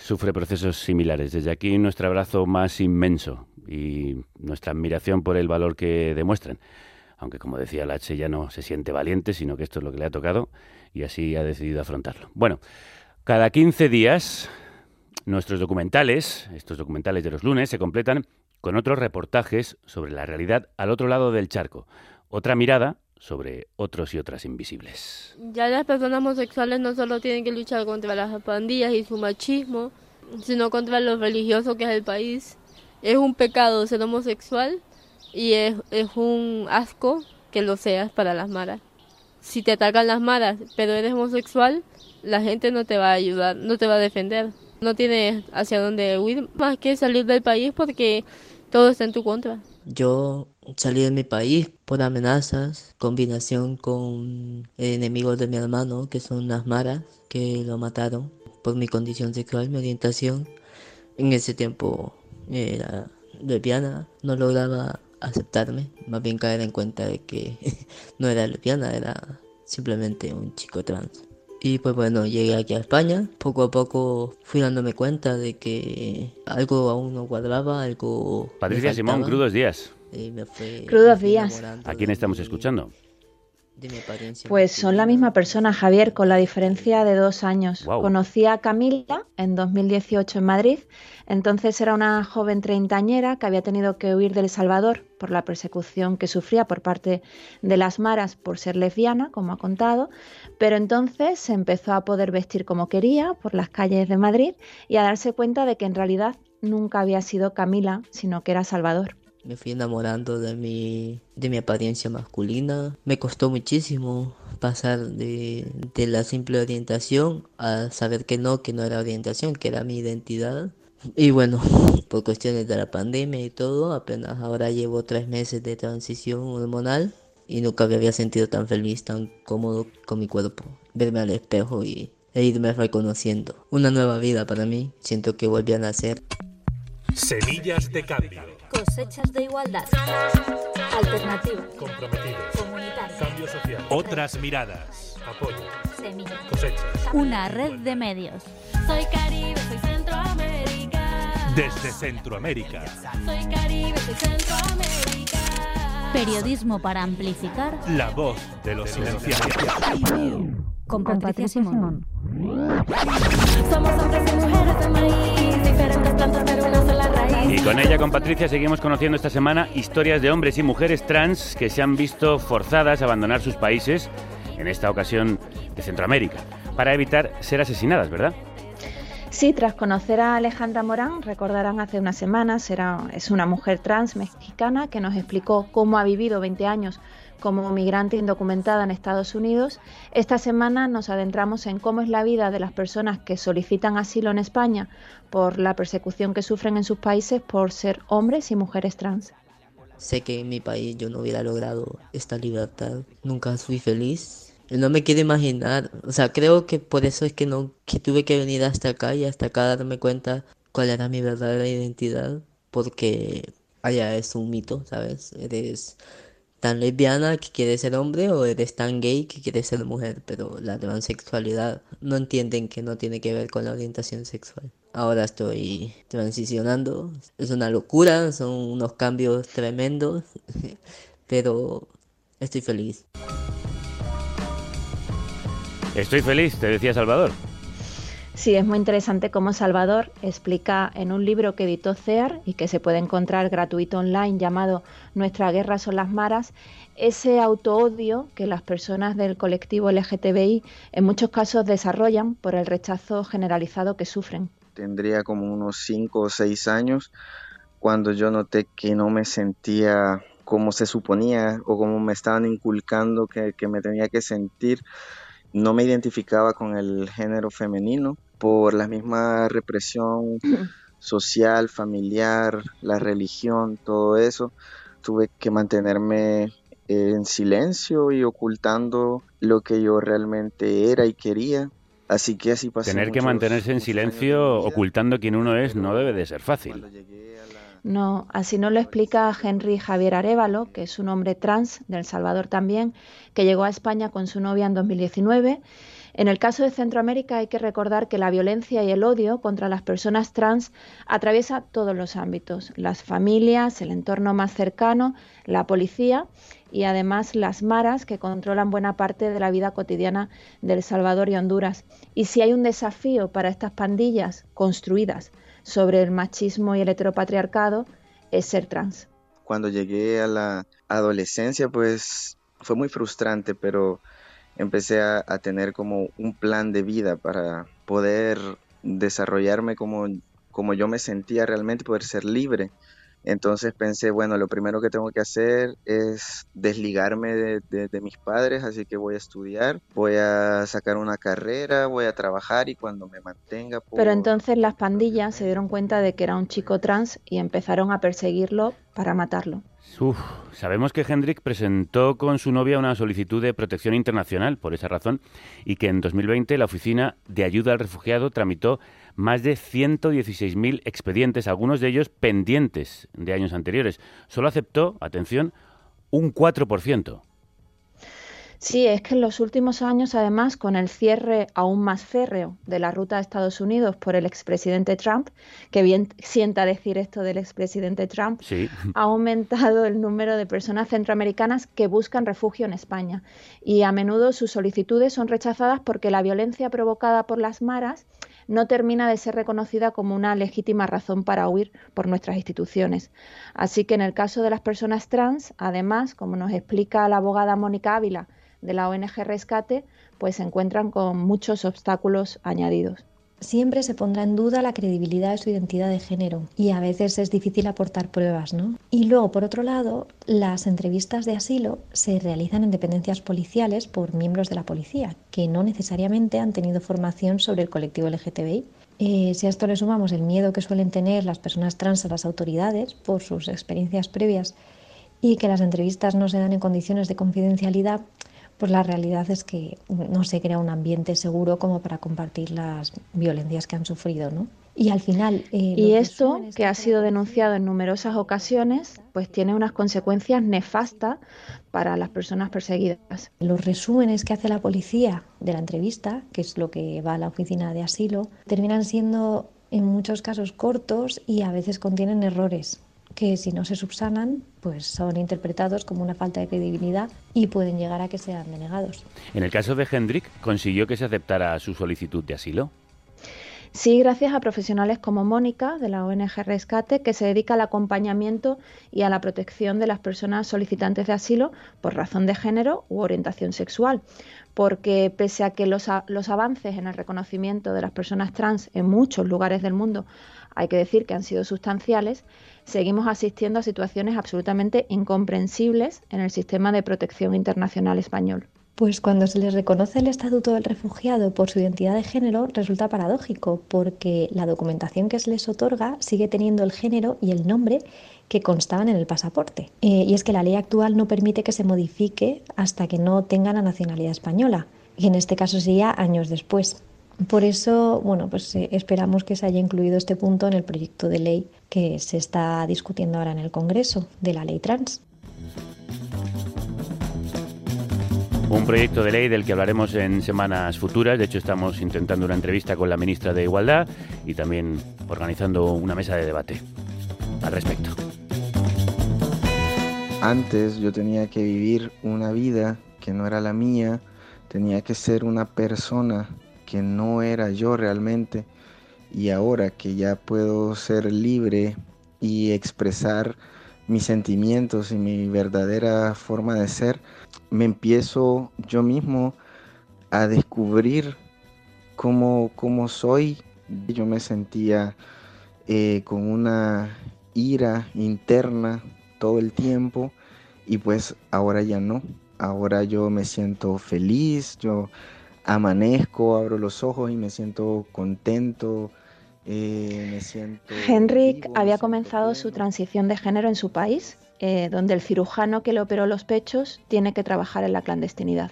sufre procesos similares. Desde aquí nuestro abrazo más inmenso y nuestra admiración por el valor que demuestran. Aunque como decía la H ya no se siente valiente, sino que esto es lo que le ha tocado y así ha decidido afrontarlo. Bueno, cada 15 días nuestros documentales, estos documentales de los lunes, se completan con otros reportajes sobre la realidad al otro lado del charco. Otra mirada sobre otros y otras invisibles. Ya las personas homosexuales no solo tienen que luchar contra las pandillas y su machismo, sino contra lo religioso que es el país. Es un pecado ser homosexual y es, es un asco que lo seas para las maras. Si te atacan las maras, pero eres homosexual, la gente no te va a ayudar, no te va a defender. No tienes hacia dónde huir más que salir del país porque todo está en tu contra. Yo salí de mi país por amenazas, combinación con enemigos de mi hermano, que son las maras, que lo mataron por mi condición sexual, mi orientación. En ese tiempo era lesbiana, no lograba aceptarme, más bien caer en cuenta de que no era lesbiana, era simplemente un chico trans. Y pues bueno, llegué aquí a España. Poco a poco fui dándome cuenta de que algo aún no cuadraba, algo. Patricia Simón, crudos días. Y me fue- Crudos días. ¿A quién estamos escuchando? de mi apariencia. Pues son la misma persona, Javier, con la diferencia de dos años. Conocí a Camila en 2018 en Madrid. Entonces era una joven treintañera que había tenido que huir del Salvador por la persecución que sufría por parte de las maras por ser lesbiana, como ha contado. Pero entonces se empezó a poder vestir como quería por las calles de Madrid y a darse cuenta de que en realidad nunca había sido Camila, sino que era Salvador. Me fui enamorando de mi, de mi apariencia masculina. Me costó muchísimo pasar de, de la simple orientación a saber que no, que no era orientación, que era mi identidad. Y bueno, por cuestiones de la pandemia y todo, apenas ahora llevo tres meses de transición hormonal y nunca me había sentido tan feliz, tan cómodo con mi cuerpo. Verme al espejo y, e irme reconociendo. Una nueva vida para mí, siento que volví a nacer. Semillas de cambio. Cosechas de igualdad. Alternativa. Comprometidos. Comunitaria. Cambio social. Otras miradas. Apoyo. Semilla. Cosechas. Una red de medios. Soy Caribe, soy. Desde Centroamérica. Soy Caribe, soy Centroamérica. Periodismo para amplificar. La voz de los silenciados. Con Patricia Simón. Somos hombres y mujeres de maíz, diferentes plantas pero una sola raíz. Y con ella, con Patricia, seguimos conociendo esta semana historias de hombres y mujeres trans que se han visto forzadas a abandonar sus países, en esta ocasión de Centroamérica, para evitar ser asesinadas, ¿verdad? Sí, tras conocer a Alejandra Morán, recordarán hace unas semanas, es una mujer trans mexicana que nos explicó cómo ha vivido 20 años como migrante indocumentada en Estados Unidos. Esta semana nos adentramos en cómo es la vida de las personas que solicitan asilo en España por la persecución que sufren en sus países por ser hombres y mujeres trans. Sé que en mi país yo no hubiera logrado esta libertad. Nunca fui feliz. No me quiero imaginar. O sea, creo que por eso es que no que tuve que venir hasta acá y hasta acá darme cuenta cuál era mi verdadera identidad. Porque allá es un mito, ¿sabes? Eres tan lesbiana que quieres ser hombre o eres tan gay que quieres ser mujer. Pero la transexualidad no entienden que no tiene que ver con la orientación sexual. Ahora estoy transicionando. Es una locura, son unos cambios tremendos, pero estoy feliz. Estoy feliz, te decía Salvador. Sí, es muy interesante cómo Salvador explica en un libro que editó CEAR y que se puede encontrar gratuito online llamado Nuestra guerra son las maras, ese autoodio que las personas del colectivo LGTBI en muchos casos desarrollan por el rechazo generalizado que sufren. Tendría como unos 5 o 6 años cuando yo noté que no me sentía como se suponía o como me estaban inculcando que, que me tenía que sentir. No me identificaba con el género femenino por la misma represión social, familiar, la religión, todo eso. Tuve que mantenerme en silencio y ocultando lo que yo realmente era y quería. Así que así pasé Tener que muchos- mantenerse en silencio ocultando quién uno es no debe de ser fácil. No, así nos lo explica Henry Javier Arevalo, que es un hombre trans de El Salvador también, que llegó a España con su novia en 2019. En el caso de Centroamérica hay que recordar que la violencia y el odio contra las personas trans atraviesa todos los ámbitos, las familias, el entorno más cercano, la policía y además las maras que controlan buena parte de la vida cotidiana de El Salvador y Honduras. Y si hay un desafío para estas pandillas construidas sobre el machismo y el heteropatriarcado, es ser trans. Cuando llegué a la adolescencia, pues fue muy frustrante, pero empecé a, tener como un plan de vida para poder desarrollarme como, como yo me sentía realmente, poder ser libre. Entonces pensé, bueno, lo primero que tengo que hacer es desligarme de, de- de mis padres, así que voy a estudiar, voy a sacar una carrera, voy a trabajar y cuando me mantenga... Pero entonces las pandillas se dieron cuenta de que era un chico trans y empezaron a perseguirlo para matarlo. Uf, sabemos que Hendrik presentó con su novia una solicitud de protección internacional por esa razón y que en 2020 la Oficina de Ayuda al Refugiado tramitó más de 116.000 expedientes, algunos de ellos pendientes de años anteriores. Solo aceptó, atención, un 4%. Sí, es que en los últimos años, además, con el cierre aún más férreo de la ruta a Estados Unidos por el expresidente Trump, que bien sienta decir esto del expresidente Trump, Sí. ha aumentado el número de personas centroamericanas que buscan refugio en España. Y a menudo sus solicitudes son rechazadas porque la violencia provocada por las maras no termina de ser reconocida como una legítima razón para huir por nuestras instituciones. Así que en el caso de las personas trans, además, como nos explica la abogada Mónica Ávila de la ONG Rescate, pues se encuentran con muchos obstáculos añadidos. Siempre se pondrá en duda la credibilidad de su identidad de género y a veces es difícil aportar pruebas, ¿no? Y luego, por otro lado, las entrevistas de asilo se realizan en dependencias policiales por miembros de la policía, que no necesariamente han tenido formación sobre el colectivo LGTBI. Eh, si a esto le sumamos el miedo que suelen tener las personas trans a las autoridades por sus experiencias previas y que las entrevistas no se dan en condiciones de confidencialidad, pues la realidad es que no se crea un ambiente seguro como para compartir las violencias que han sufrido, ¿no? Y al final... eh, Y esto, que ha sido denunciado en numerosas ocasiones, pues tiene unas consecuencias nefastas para las personas perseguidas. Los resúmenes que hace la policía de la entrevista, que es lo que va a la oficina de asilo, terminan siendo en muchos casos cortos y a veces contienen errores que si no se subsanan, pues son interpretados como una falta de credibilidad y pueden llegar a que sean denegados. En el caso de Hendrik, consiguió que se aceptara su solicitud de asilo. Sí, gracias a profesionales como Mónica de la ONG Rescate, que se dedica al acompañamiento y a la protección de las personas solicitantes de asilo por razón de género u orientación sexual. Porque pese a que los, a- los avances en el reconocimiento de las personas trans en muchos lugares del mundo hay que decir que han sido sustanciales, seguimos asistiendo a situaciones absolutamente incomprensibles en el sistema de protección internacional español. Pues cuando se les reconoce el estatuto del refugiado por su identidad de género resulta paradójico, porque la documentación que se les otorga sigue teniendo el género y el nombre que constaban en el pasaporte. Eh, y es que la ley actual no permite que se modifique hasta que no tenga la nacionalidad española, y en este caso sería años después. Por eso, bueno, pues eh, esperamos que se haya incluido este punto en el proyecto de ley que se está discutiendo ahora en el Congreso de la ley trans. Un proyecto de ley del que hablaremos en semanas futuras. De hecho, estamos intentando una entrevista con la ministra de Igualdad y también organizando una mesa de debate al respecto. Antes yo tenía que vivir una vida que no era la mía, tenía que ser una persona que no era yo realmente y ahora que ya puedo ser libre y expresar mis sentimientos y mi verdadera forma de ser, me empiezo yo mismo a descubrir cómo, cómo soy. Yo me sentía eh, con una ira interna todo el tiempo y pues ahora ya no. Ahora yo me siento feliz, yo amanezco, abro los ojos y me siento contento, eh, me siento... Henrik había comenzado su transición de género en su país, eh, donde el cirujano que le operó los pechos tiene que trabajar en la clandestinidad.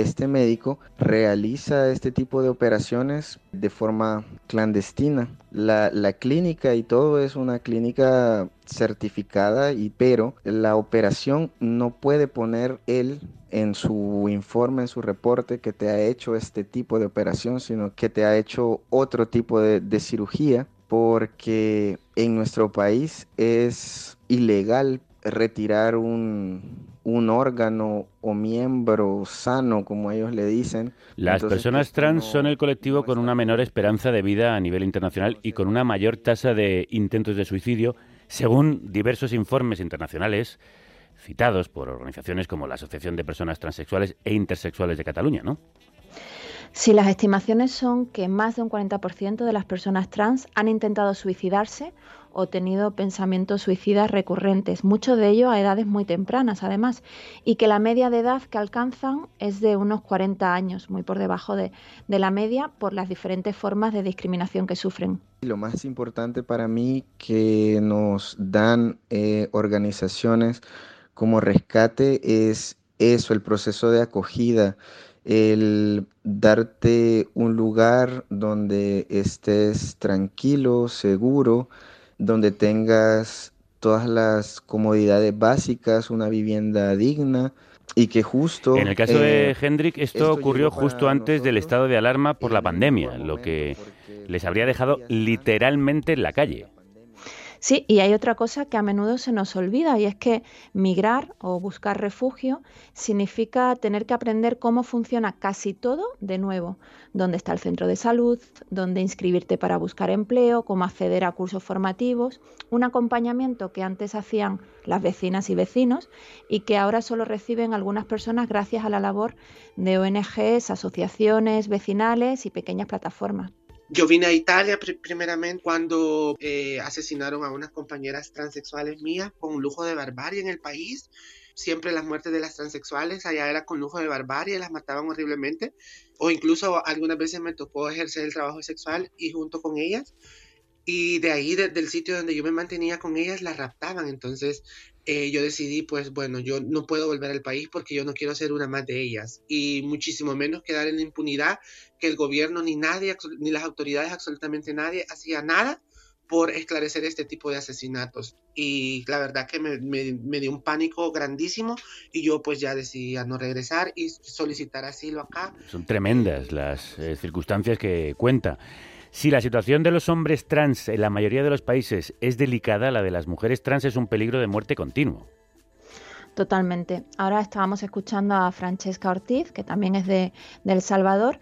Este médico realiza este tipo de operaciones de forma clandestina. La, la clínica y todo es una clínica certificada, y, pero la operación no puede poner él en su informe, en su reporte que te ha hecho este tipo de operación, sino que te ha hecho otro tipo de, de cirugía, porque en nuestro país es ilegal retirar un, un órgano o miembro sano, como ellos le dicen. Las Entonces, personas pues, trans no- son el colectivo con una menor esperanza de vida a nivel internacional y con una mayor tasa de intentos de suicidio, según diversos informes internacionales citados por organizaciones como la Asociación de Personas Transexuales e Intersexuales de Cataluña, ¿no? Si las estimaciones son que más de un 40% de las personas trans han intentado suicidarse o tenido pensamientos suicidas recurrentes, muchos de ellos a edades muy tempranas además, y que la media de edad que alcanzan es de unos 40 años, muy por debajo de, la media por las diferentes formas de discriminación que sufren. Lo más importante para mí que nos dan eh, organizaciones como Rescate es eso, el proceso de acogida, el darte un lugar donde estés tranquilo, seguro, donde tengas todas las comodidades básicas, una vivienda digna y que justo... En el caso de eh, Hendrik, esto, esto ocurrió justo antes del estado de alarma por la pandemia, lo que les habría dejado literalmente en la calle. Sí, y hay otra cosa que a menudo se nos olvida y es que migrar o buscar refugio significa tener que aprender cómo funciona casi todo de nuevo, dónde está el centro de salud, dónde inscribirte para buscar empleo, cómo acceder a cursos formativos, un acompañamiento que antes hacían las vecinas y vecinos y que ahora solo reciben algunas personas gracias a la labor de ONGs, asociaciones vecinales y pequeñas plataformas. Yo vine a Italia pri- primeramente cuando eh, asesinaron a unas compañeras transexuales mías con lujo de barbarie en el país. Siempre las muertes de las transexuales allá era con lujo de barbarie, las mataban horriblemente. O incluso algunas veces me tocó ejercer el trabajo sexual y junto con ellas. Y de ahí, de- del sitio donde yo me mantenía con ellas, las raptaban. Entonces eh, yo decidí, pues bueno, yo no puedo volver al país porque yo no quiero ser una más de ellas. Y muchísimo menos quedar en impunidad que el gobierno ni nadie, ni las autoridades, absolutamente nadie, hacía nada por esclarecer este tipo de asesinatos. Y la verdad que me, me- me dio un pánico grandísimo y yo pues ya decidí a no regresar y solicitar asilo acá. Son tremendas las eh, circunstancias que cuenta. Si la situación de los hombres trans en la mayoría de los países es delicada, la de las mujeres trans es un peligro de muerte continuo. Totalmente. Ahora estábamos escuchando a Francesca Ortiz, que también es de, El Salvador.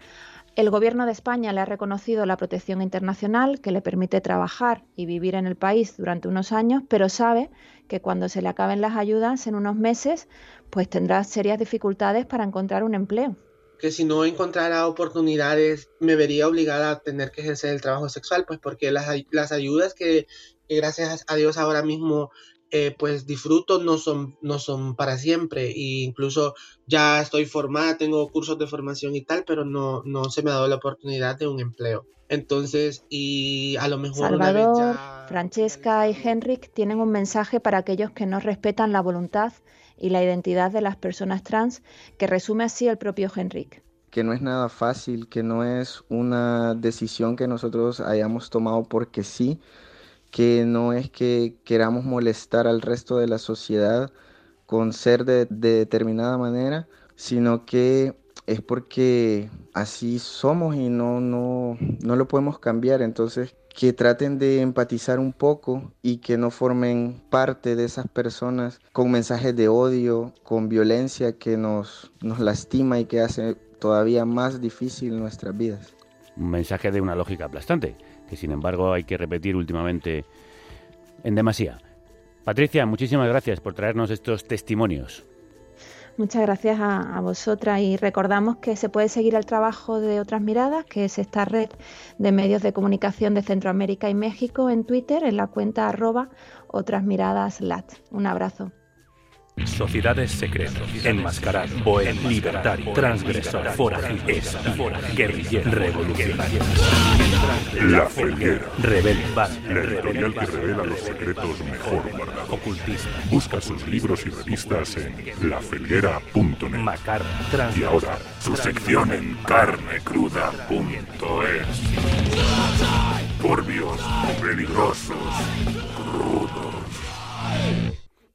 El gobierno de España le ha reconocido la protección internacional que le permite trabajar y vivir en el país durante unos años, pero sabe que cuando se le acaben las ayudas en unos meses, pues tendrá serias dificultades para encontrar un empleo. Que si no encontrara oportunidades me vería obligada a tener que ejercer el trabajo sexual, pues porque las, las ayudas que, que gracias a Dios ahora mismo eh, pues disfruto no son, no son para siempre e incluso ya estoy formada, tengo cursos de formación y tal, pero no, no se me ha dado la oportunidad de un empleo. Entonces, y a lo mejor una vez Salvador, ya... Francesca y Henrik tienen un mensaje para aquellos que no respetan la voluntad y la identidad de las personas trans, que resume así el propio Henrik. que no es nada fácil, que no es una decisión que nosotros hayamos tomado porque sí, que no es que queramos molestar al resto de la sociedad con ser de, de determinada manera, sino que es porque así somos y no, no, no lo podemos cambiar. Entonces, que traten de empatizar un poco y que no formen parte de esas personas con mensajes de odio, con violencia que nos, nos lastima y que hace todavía más difícil nuestras vidas. Un mensaje de una lógica aplastante, que sin embargo hay que repetir últimamente en demasía. Patricia, muchísimas gracias por traernos estos testimonios. Muchas gracias a, vosotras y recordamos que se puede seguir el trabajo de Otras Miradas, que es esta red de medios de comunicación de Centroamérica y México en Twitter en la cuenta arroba Otras Miradas Lat. Un abrazo. Sociedades secretas, enmascarado, bohemio, libertario, transgresor, espía, guerrillero, revolucionario. La Felguera. Rebelde, La editorial que revela los secretos mejor guardados. Ocultista. Busca sus libros y revistas en lafelguera.net. Macarra, Y ahora, su sección en carnecruda.es. Turbios, peligrosos, crudos.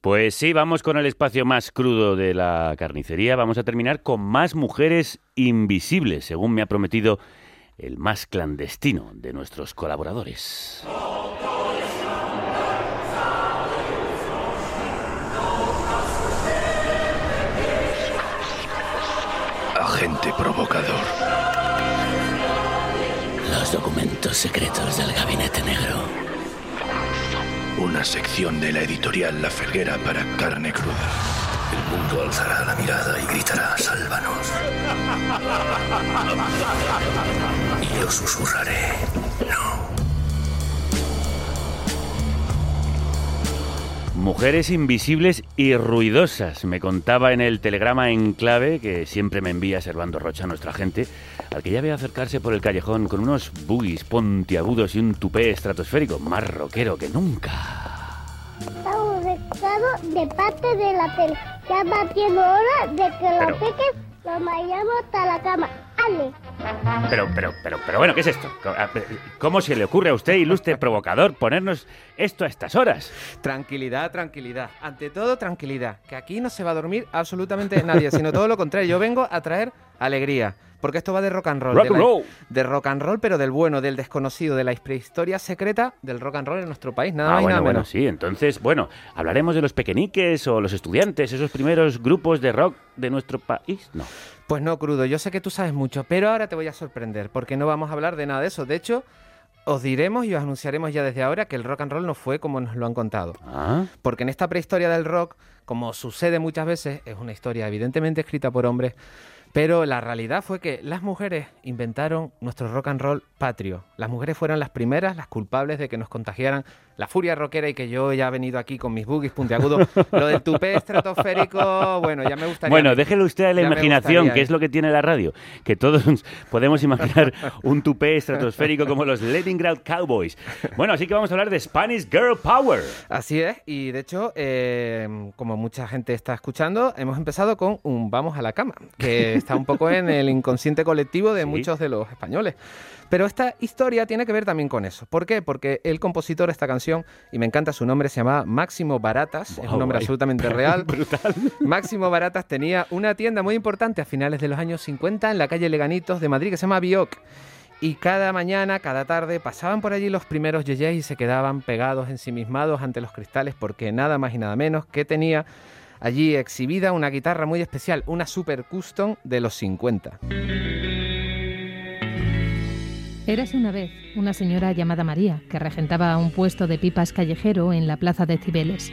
Pues sí, vamos con el espacio más crudo de la carnicería. Vamos a terminar con más mujeres invisibles, según me ha prometido el más clandestino de nuestros colaboradores. Agente provocador. Los documentos secretos del Gabinete Negro. Una sección de la editorial La Felguera para carne cruda. El mundo alzará la mirada y gritará, sálvanos. Y yo susurraré, Mujeres invisibles y ruidosas, me contaba en el telegrama en clave que siempre me envía Servando Rocha, nuestra gente, al que ya ve acercarse por el callejón con unos buggies pontiagudos y un tupé estratosférico, más rockero que nunca. Estamos de parte de la tele. Ya va siendo hora de que Pero- los peques los vayamos hasta la cama. Ale. Pero, pero, pero, pero bueno, ¿qué es esto? ¿Cómo se le ocurre a usted, ilustre provocador, ponernos esto a estas horas? Tranquilidad, tranquilidad. Ante todo, tranquilidad. Que aquí no se va a dormir absolutamente nadie, sino todo lo contrario. Yo vengo a traer alegría. Porque esto va de rock and roll. Rock de, la- roll. de rock and roll, pero del bueno, del desconocido, de la prehistoria secreta del rock and roll en nuestro país. Nada ah, más y bueno, nada bueno, menos. sí. Entonces, bueno, hablaremos de los pequeñiques o los estudiantes, esos primeros grupos de rock de nuestro país. No. Pues no, crudo, yo sé que tú sabes mucho, pero ahora te voy a sorprender, porque no vamos a hablar de nada de eso. De hecho, os diremos y os anunciaremos ya desde ahora que el rock and roll no fue como nos lo han contado. Ah. Porque en esta prehistoria del rock, como sucede muchas veces, es una historia evidentemente escrita por hombres, pero la realidad fue que las mujeres inventaron nuestro rock and roll patrio. Las mujeres fueron las primeras, las culpables de que nos contagiaran la furia rockera y que yo ya he venido aquí con mis boogies puntiagudos. Lo del tupé estratosférico, bueno, ya me gustaría. Bueno, déjelo usted a la imaginación, gustaría, que es lo que tiene la radio. Que todos podemos imaginar un tupé estratosférico como los Leningrad Cowboys. Bueno, así que vamos a hablar de Spanish Girl Power. Así es, y de hecho, eh, como mucha gente está escuchando, hemos empezado con un Vamos a la cama, que está un poco en el inconsciente colectivo de muchos de los españoles. Pero esta historia tiene que ver también con eso. ¿Por qué? Porque el compositor de esta canción, y me encanta su nombre, se llama Máximo Baratas, es un nombre guay. absolutamente real. Brutal. Máximo Baratas tenía una tienda muy importante a finales de los años 50 en la calle Leganitos de Madrid que se llama Bioc. Y cada mañana, cada tarde, pasaban por allí los primeros yeyes y se quedaban pegados, ensimismados ante los cristales, porque nada más y nada menos que tenía allí exhibida una guitarra muy especial, una Super Custom de los 50. Érase una vez una señora llamada María, que regentaba un puesto de pipas callejero en la plaza de Cibeles.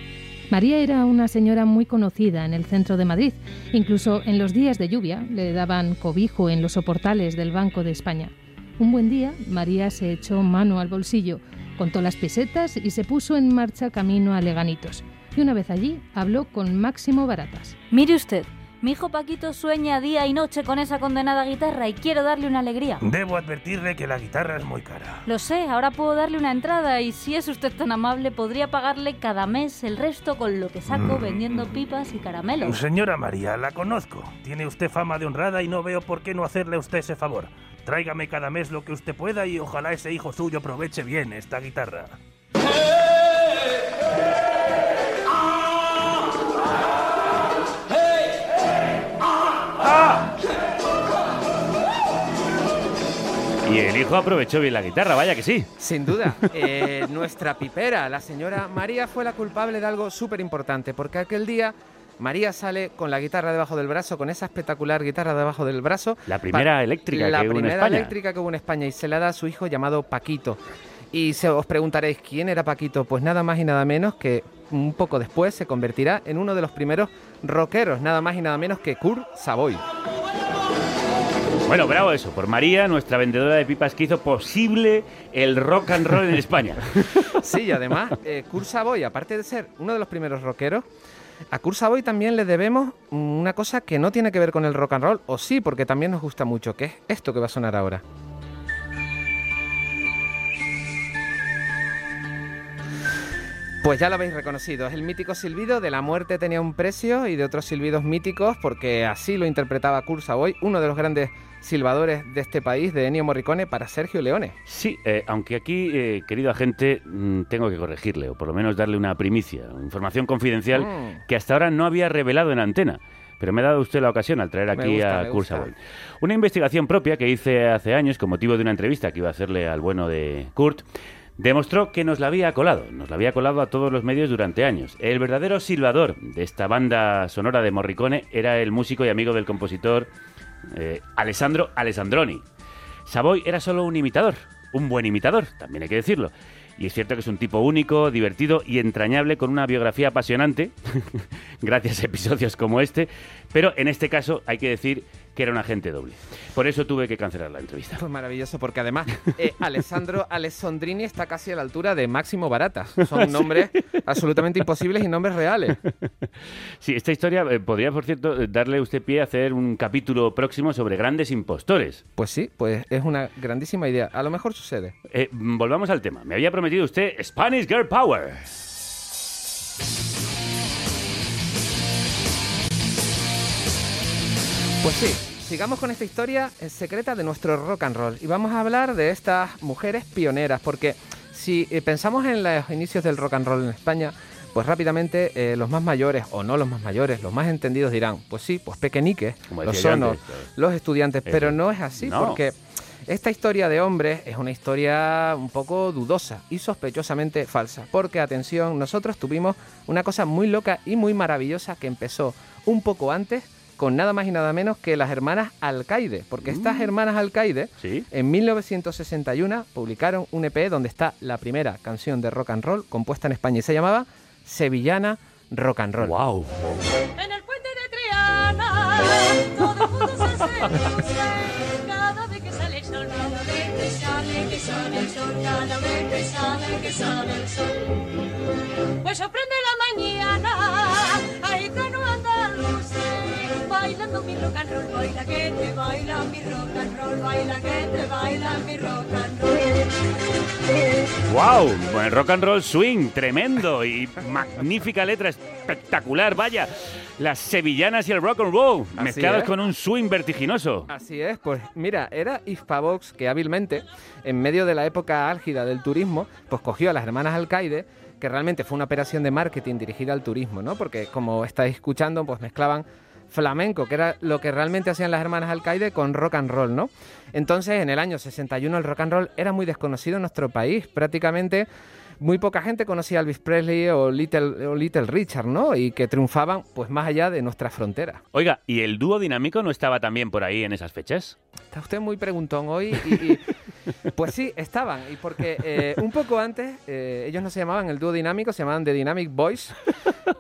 María era una señora muy conocida en el centro de Madrid. Incluso en los días de lluvia le daban cobijo en los soportales del Banco de España. Un buen día, María se echó mano al bolsillo, contó las pesetas y se puso en marcha camino a Leganitos. Y una vez allí, habló con Máximo Baratas. Mire usted, mi hijo Paquito sueña día y noche con esa condenada guitarra y quiero darle una alegría. Debo advertirle que la guitarra es muy cara. Lo sé, ahora puedo darle una entrada y si es usted tan amable podría pagarle cada mes el resto con lo que saco Mm. vendiendo pipas y caramelos. Señora María, la conozco. Tiene usted fama de honrada y no veo por qué no hacerle a usted ese favor. Tráigame cada mes lo que usted pueda y ojalá ese hijo suyo aproveche bien esta guitarra. Y el hijo aprovechó bien la guitarra, vaya que sí. Sin duda, eh, nuestra pipera, la señora María, fue la culpable de algo súper importante, porque aquel día María sale con la guitarra debajo del brazo, con esa espectacular guitarra debajo del brazo. La primera eléctrica la que hubo en primera España. eléctrica que hubo en España y se la da a su hijo llamado Paquito. Y se os preguntaréis quién era Paquito, pues nada más y nada menos que un poco después se convertirá en uno de los primeros rockeros, nada más y nada menos que Kurt Savoy. Bueno, bravo eso, por María, nuestra vendedora de pipas que hizo posible el rock and roll en España. Sí, y además, eh, Kurt Savoy, aparte de ser uno de los primeros rockeros, A Kurt Savoy también le debemos una cosa que no tiene que ver con el rock and roll, o sí, porque también nos gusta mucho, que es esto que va a sonar ahora. Pues ya lo habéis reconocido, es el mítico silbido de la muerte tenía un precio y de otros silbidos míticos, porque así lo interpretaba Kurt Savoy, uno de los grandes silbadores de este país, de Ennio Morricone, para Sergio Leone. Sí, eh, aunque aquí, eh, querido agente, mm, tengo que corregirle, o por lo menos darle una primicia, información confidencial Mm. que hasta ahora no había revelado en antena. Pero me ha dado usted la ocasión al traer aquí gusta, a. Savoy. Una investigación propia que hice hace años con motivo de una entrevista que iba a hacerle al bueno de Kurt demostró que nos la había colado, nos la había colado a todos los medios durante años. El verdadero silbador de esta banda sonora de Morricone era el músico y amigo del compositor eh, Alessandro Alessandroni. Savoy era solo un imitador, un buen imitador, también hay que decirlo. Y es cierto que es un tipo único, divertido y entrañable con una biografía apasionante, gracias a episodios como este, pero en este caso hay que decir que era un agente doble. Por eso tuve que cancelar la entrevista. Pues maravilloso, porque además eh, Alessandro Alessandrini está casi a la altura de Máximo Baratas. Son nombres absolutamente imposibles y nombres reales. Sí, esta historia eh, podría, por cierto, eh, darle usted pie a hacer un capítulo próximo sobre grandes impostores. Pues sí, pues es una grandísima idea. A lo mejor sucede. Eh, volvamos al tema. Me había prometido usted Spanish Girl Power. Pues sí, sigamos con esta historia eh, secreta de nuestro rock and roll. Y vamos a hablar de estas mujeres pioneras, porque si eh, pensamos en los inicios del rock and roll en España, pues rápidamente eh, los más mayores, o no los más mayores, los más entendidos dirán, pues sí, pues pequeñiques, los sonos, antes, los estudiantes, pero no es así, No. porque esta historia de hombres es una historia un poco dudosa y sospechosamente falsa, porque atención, nosotros tuvimos una cosa muy loca y muy maravillosa que empezó un poco antes con nada más y nada menos que las hermanas Alcaide, porque estas hermanas Alcaide en 1961 publicaron un EP donde está la primera canción de rock and roll compuesta en España y se llamaba Sevillana Rock and Roll. Wow. En el puente de Triana, todo el mundo se seduce. Cada vez que sale el sol, cada vez que sale, que sale el sol, cada vez que sale, que sale el sol. Pues sorprende la bailando mi rock and roll, baila que te baila mi rock and roll, baila que te baila mi rock and roll. ¡Wow! Buen rock and roll swing, tremendo y magnífica letra, espectacular, vaya. Las sevillanas y el rock and roll, Así mezclados es. con un swing vertiginoso. Así es, pues mira, era Hispavox que hábilmente, en medio de la época álgida del turismo, pues cogió a las hermanas Alcaide, que realmente fue una operación de marketing dirigida al turismo, ¿no? Porque como estáis escuchando, pues mezclaban flamenco, que era lo que realmente hacían las hermanas Alcaide con rock and roll, ¿no? Entonces, en el año 61 el rock and roll era muy desconocido en nuestro país, prácticamente muy poca gente conocía a Elvis Presley o Little, o Little Richard, ¿no? Y que triunfaban pues más allá de nuestras fronteras. Oiga, ¿y el dúo dinámico no estaba también por ahí en esas fechas? Está usted muy preguntón hoy y, y- pues sí, estaban. Y porque eh, un poco antes eh, ellos no se llamaban el dúo dinámico, se llamaban The Dynamic Boys.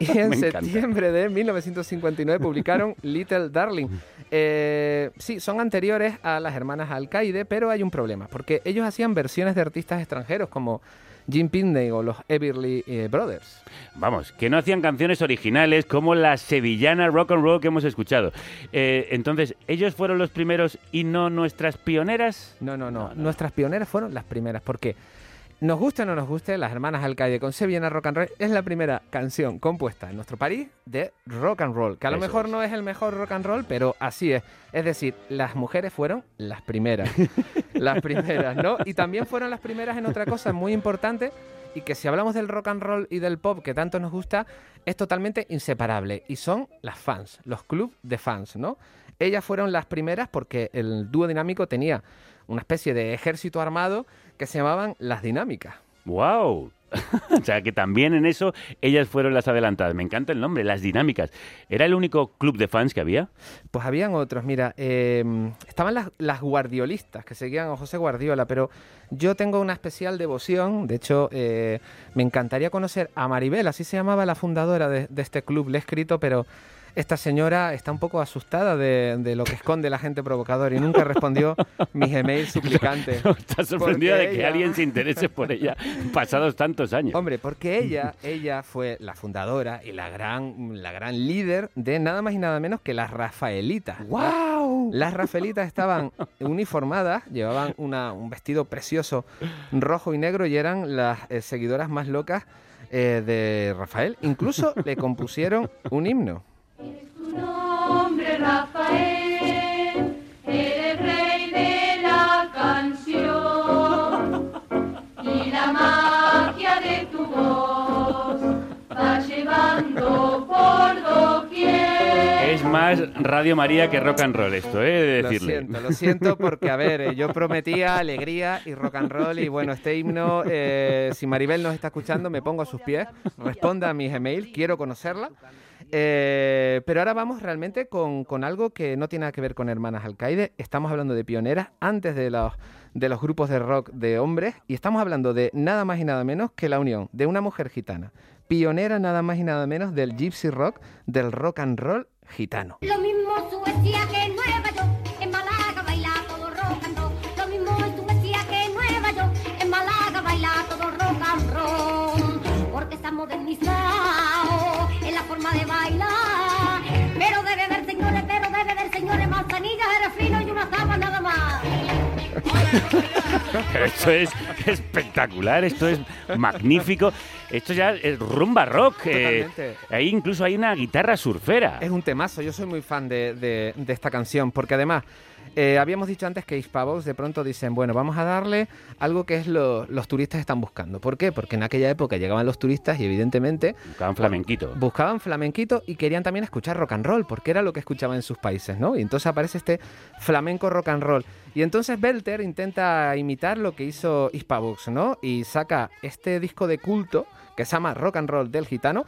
Y en septiembre de 1959 publicaron Little Darling. Eh, sí, son anteriores a las hermanas Alcaide, pero hay un problema, porque ellos hacían versiones de artistas extranjeros como Jim Pitney o los Everly eh, Brothers. Vamos, que no hacían canciones originales como la sevillana rock and roll que hemos escuchado. Eh, entonces, ¿ellos fueron los primeros y no nuestras pioneras? No, no, no. Nuestras pioneras fueron las primeras, porque nos guste o no nos guste, las hermanas Alcaide con Sevillana Rock and Roll es la primera canción compuesta en nuestro país de rock and roll, que a lo mejor es. no es el mejor rock and roll, pero así es. Es decir, las mujeres fueron las primeras. las primeras, ¿no? Y también fueron las primeras en otra cosa muy importante y que si hablamos del rock and roll y del pop que tanto nos gusta, es totalmente inseparable. Y son las fans, los clubs de fans, ¿no? Ellas fueron las primeras porque el dúo dinámico tenía una especie de ejército armado que se llamaban las dinámicas. ¡Wow! o sea, que también en eso ellas fueron las adelantadas. Me encanta el nombre, las dinámicas. ¿Era el único club de fans que había? Pues habían otros, mira, eh, estaban las, las guardiolistas que seguían a José Guardiola, pero yo tengo una especial devoción, de hecho eh, me encantaría conocer a Maribel, así se llamaba la fundadora de, de este club, le he escrito, pero esta señora está un poco asustada de, de lo que esconde la gente provocadora y nunca respondió mis emails suplicantes. Está sorprendida de que ella- alguien se interese por ella pasados tantos años. Hombre, porque ella, ella fue la fundadora y la gran, la gran líder de nada más y nada menos que las Rafaelitas. ¡Wow! Las Rafaelitas estaban uniformadas, llevaban una- un vestido precioso rojo y negro y eran las eh, seguidoras más locas eh, de Rafael. Incluso le compusieron un himno. Tu nombre Rafael, eres rey de la canción y la magia de tu voz va llevando por doquier. Es más Radio María que rock and roll esto, ¿eh? De Lo decirle. siento, lo siento porque, a ver, eh, yo prometía alegría y rock and roll y bueno, este himno, eh, si Maribel nos está escuchando, me pongo a sus pies, responda a mis emails, quiero conocerla. Eh, pero ahora vamos realmente con, con algo que no tiene nada que ver con Hermanas Alcaide. Estamos hablando de pioneras antes de los, de los grupos de rock de hombres y estamos hablando de nada más y nada menos que la unión de una mujer gitana, pionera nada más y nada menos del gypsy rock, del rock and roll gitano. Lo mismo que नहीं जहाँ Rafi Pero esto es espectacular, esto es magnífico. Esto ya es rumba rock. eh, ahí incluso hay una guitarra surfera. Es un temazo, yo soy muy fan de, de- de esta canción, porque además eh, habíamos dicho antes que Hispavox de pronto dicen, bueno, vamos a darle algo que es lo los turistas están buscando. ¿Por qué? Porque en aquella época llegaban los turistas y evidentemente... Buscaban flamenquito. Buscaban flamenquito y querían también escuchar rock and roll, porque era lo que escuchaban en sus países, ¿no? Y entonces aparece este flamenco rock and roll. Y entonces Belter intenta imitar lo que hizo Hispavox, ¿no? Y saca este disco de culto que se llama Rock and Roll del Gitano.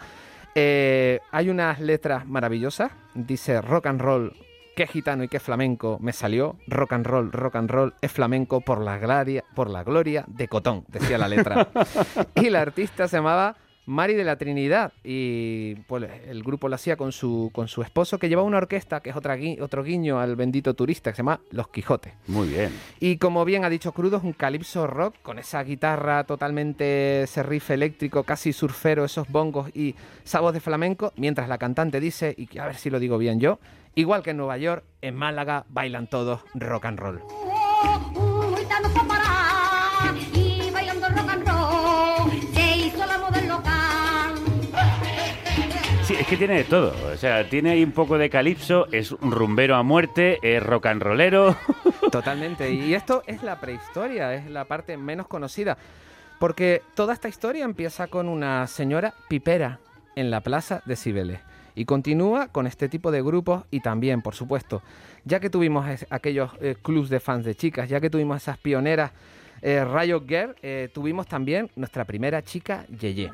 Eh, hay unas letras maravillosas. Dice rock and roll, qué gitano y qué flamenco me salió. Rock and roll, rock and roll es flamenco por la gloria, por la gloria de Cotón, decía la letra. y la artista se llamaba Mari de la Trinidad y pues, el grupo lo hacía con su, con su esposo que llevaba una orquesta que es otra gui- otro guiño al bendito turista que se llama Los Quijotes. Muy bien. Y como bien ha dicho Crudo, es un calipso rock con esa guitarra totalmente, ese riff eléctrico, casi surfero, esos bongos y esa voz de flamenco, mientras la cantante dice, y a ver si lo digo bien yo, igual que en Nueva York, en Málaga bailan todos rock and roll. Es que tiene de todo. O sea, tiene ahí un poco de calipso, es un rumbero a muerte, es rock and rollero. Totalmente. Y esto es la prehistoria, es la parte menos conocida. Porque toda esta historia empieza con una señora pipera en la plaza de Cibeles. Y continúa con este tipo de grupos y también, por supuesto, ya que tuvimos aquellos eh, clubs de fans de chicas, ya que tuvimos esas pioneras eh, Girl, eh, tuvimos también nuestra primera chica, Yeye.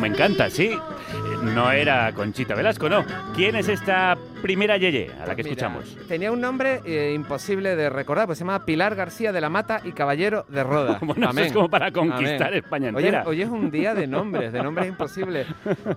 Me encanta, sí. No era Conchita Velasco, no. ¿Quién es esta primera Yeye a la que Mira, escuchamos? Tenía un nombre eh, imposible de recordar, pues se llama Pilar García de la Mata y Caballero de Roda. Bueno, eso es como para conquistar España Oye, entera. Hoy es un día de nombres, de nombres imposibles.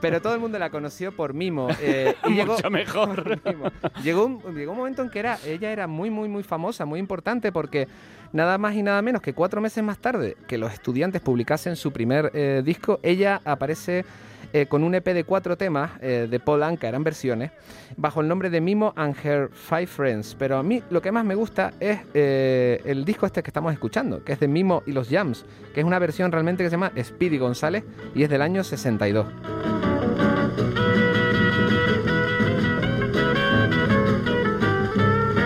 Pero todo el mundo la conoció por Mimo. eh, y llegó, Mucho mejor. Mimo. Llegó un, llegó un momento en que era, ella era muy, muy, muy famosa, muy importante, porque nada más y nada menos que cuatro meses más tarde que los estudiantes publicasen su primer eh, disco, ella aparece eh, con un EP de cuatro temas eh, de Paul Anka, eran versiones, bajo el nombre de Mimo and Her Five Friends. Pero a mí lo que más me gusta es eh, el disco este que estamos escuchando, que es de Mimo y los Jams, que es una versión realmente que se llama Speedy González y es del año 62.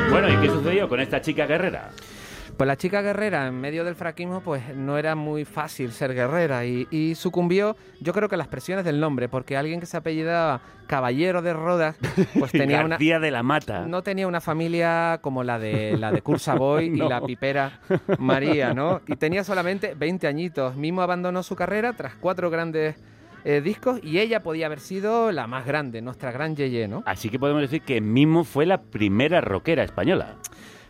Bueno, ¿y qué sucedió con esta chica guerrera? Pues la chica guerrera en medio del fraquismo pues no era muy fácil ser guerrera y, y sucumbió yo creo que a las presiones del nombre porque alguien que se apellidaba Caballero de Rodas pues tenía una de la Mata. no tenía una familia como la de la de Kurt Savoy No. y la pipera María, ¿no? Y tenía solamente 20 añitos. Mimo abandonó su carrera tras cuatro grandes eh, discos y ella podía haber sido la más grande, nuestra gran Yeye, ¿no? Así que podemos decir que Mimo fue la primera rockera española.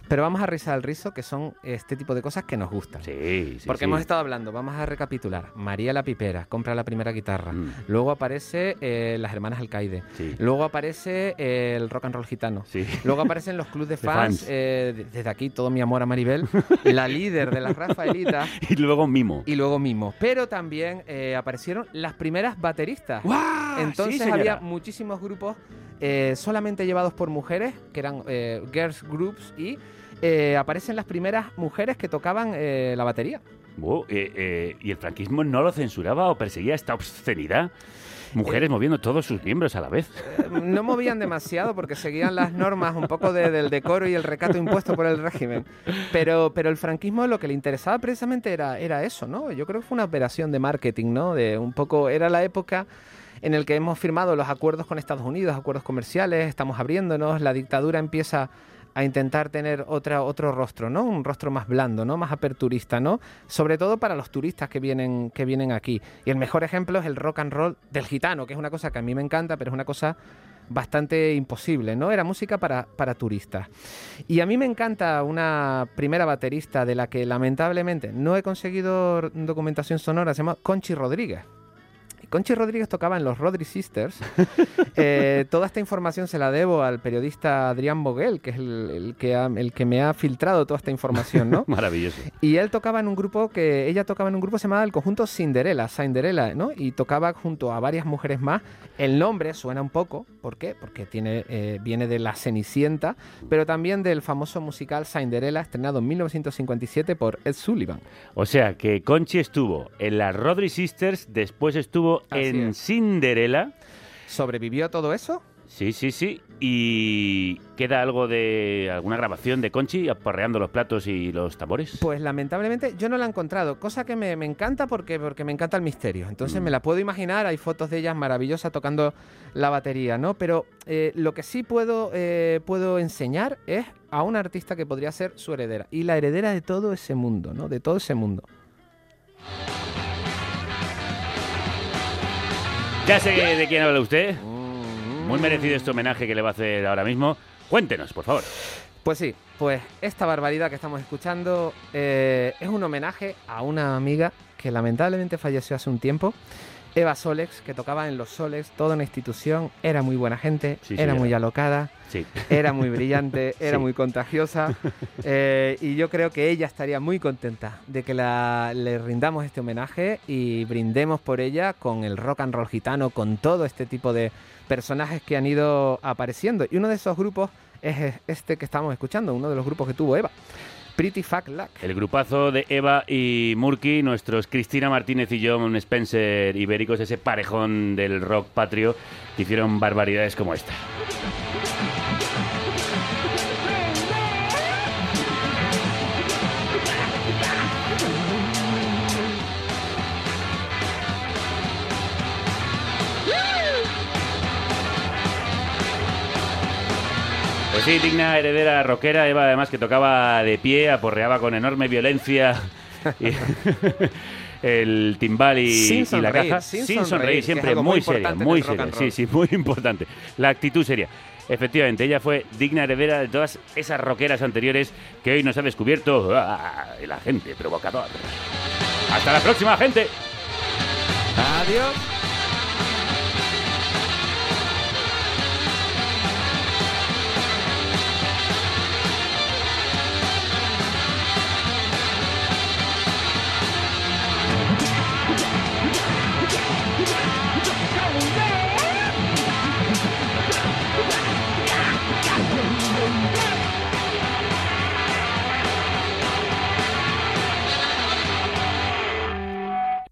Pero vamos a rizar el rizo, que son este tipo de cosas que nos gustan. Sí, sí. Porque sí. hemos estado hablando, vamos a recapitular. María la Pipera compra la primera guitarra. Mm. Luego aparece eh, las hermanas Alcaide. Sí. Luego aparece eh, el rock and roll gitano. Sí. Luego aparecen los clubs de fans. fans. eh, de- desde aquí todo mi amor a Maribel. la líder de las Rafaelitas. Y luego Mimo. Y luego Mimo. Pero también eh, aparecieron las primeras bateristas. Entonces había muchísimos grupos eh, solamente llevados por mujeres, que eran eh, girls groups, y eh, aparecen las primeras mujeres que tocaban la batería. Eh, ¿Y el franquismo no lo censuraba o perseguía esta obscenidad? Mujeres moviendo todos sus miembros a la vez. Eh, No movían demasiado porque seguían las normas un poco de- del decoro y el recato impuesto por el régimen. Pero, pero el franquismo lo que le interesaba precisamente era, era eso, ¿no? Yo creo que fue una operación de marketing, ¿no? De un poco, era la época en el que hemos firmado los acuerdos con Estados Unidos, acuerdos comerciales, estamos abriéndonos, la dictadura empieza a intentar tener otra, otro rostro, ¿no? Un rostro más blando, ¿no? Más aperturista, ¿no? Sobre todo para los turistas que vienen, que vienen aquí. Y el mejor ejemplo es el rock and roll del gitano, que es una cosa que a mí me encanta, pero es una cosa bastante imposible, ¿no? Era música para, para turistas. Y a mí me encanta una primera baterista de la que lamentablemente no he conseguido documentación sonora, se llama Conchi Rodríguez. Conchi Rodríguez tocaba en los Rodri Sisters. Eh, toda esta información se la debo al periodista Adrián Boguel, que es el, el que ha- el que me ha filtrado toda esta información, ¿no? Maravilloso. Y él tocaba en un grupo que ella tocaba en un grupo llamado el conjunto Cinderella, Cinderella, ¿no? Y tocaba junto a varias mujeres más. El nombre suena un poco, ¿por qué? Porque tiene eh, viene de La Cenicienta, pero también del famoso musical Cinderella estrenado en 1957 por Ed Sullivan. O sea que Conchi estuvo en las Rodri Sisters, después estuvo Así en es. Cinderella. ¿Sobrevivió a todo eso? Sí, sí, sí. Y queda algo de alguna grabación de Conchi aporreando los platos y los tambores. Pues lamentablemente yo no la he encontrado, cosa que me, me encanta porque, porque me encanta el misterio. Entonces Mm. me la puedo imaginar, hay fotos de ella maravillosas tocando la batería, ¿no? Pero eh, lo que sí puedo, eh, puedo enseñar es a una artista que podría ser su heredera. Y la heredera de todo ese mundo, ¿no? De todo ese mundo. Ya sé de quién habla usted. Muy merecido este homenaje que le va a hacer ahora mismo. Cuéntenos, por favor. Pues sí, pues esta barbaridad que estamos escuchando eh, es un homenaje a una amiga que lamentablemente falleció hace un tiempo. Eva Solex, que tocaba en los Solex, toda una institución, era muy buena gente, Sí, era muy alocada, Sí. era muy brillante, era muy contagiosa eh, y yo creo que ella estaría muy contenta de que la, le rindamos este homenaje y brindemos por ella con el rock and roll gitano, con todo este tipo de personajes que han ido apareciendo. Y uno de esos grupos es este que estamos escuchando, uno de los grupos que tuvo Eva. Pretty Fuck Luck. El grupazo de Eva y Murky, nuestros Cristina Martínez y John Spencer ibéricos, ese parejón del rock patrio, que hicieron barbaridades como esta. Pues sí, digna heredera rockera, Eva además que tocaba de pie, aporreaba con enorme violencia el timbal y, Sin y la caja. sin sonreír, siempre muy muy seria, muy seria. Sí, sí, muy importante. La actitud seria. Efectivamente, ella fue digna heredera de todas esas rockeras anteriores que hoy nos ha descubierto ¡ah! el agente provocador. Hasta la próxima, gente. Adiós.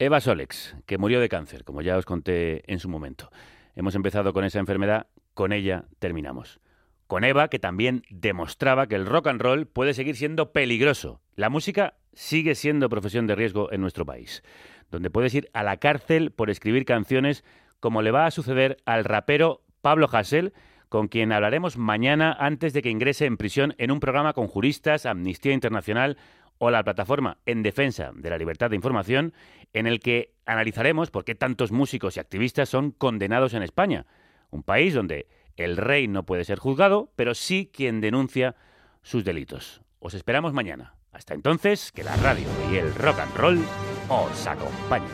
Eva Solex, que murió de cáncer, como ya os conté en su momento. Hemos empezado con esa enfermedad, con ella terminamos. Con Eva, que también demostraba que el rock and roll puede seguir siendo peligroso. La música sigue siendo profesión de riesgo en nuestro país, donde puedes ir a la cárcel por escribir canciones como le va a suceder al rapero Pablo Hassel, con quien hablaremos mañana antes de que ingrese en prisión en un programa con juristas, Amnistía Internacional o la plataforma en defensa de la libertad de información, en el que analizaremos por qué tantos músicos y activistas son condenados en España, un país donde el rey no puede ser juzgado, pero sí quien denuncia sus delitos. Os esperamos mañana. Hasta entonces, que la radio y el rock and roll os acompañen.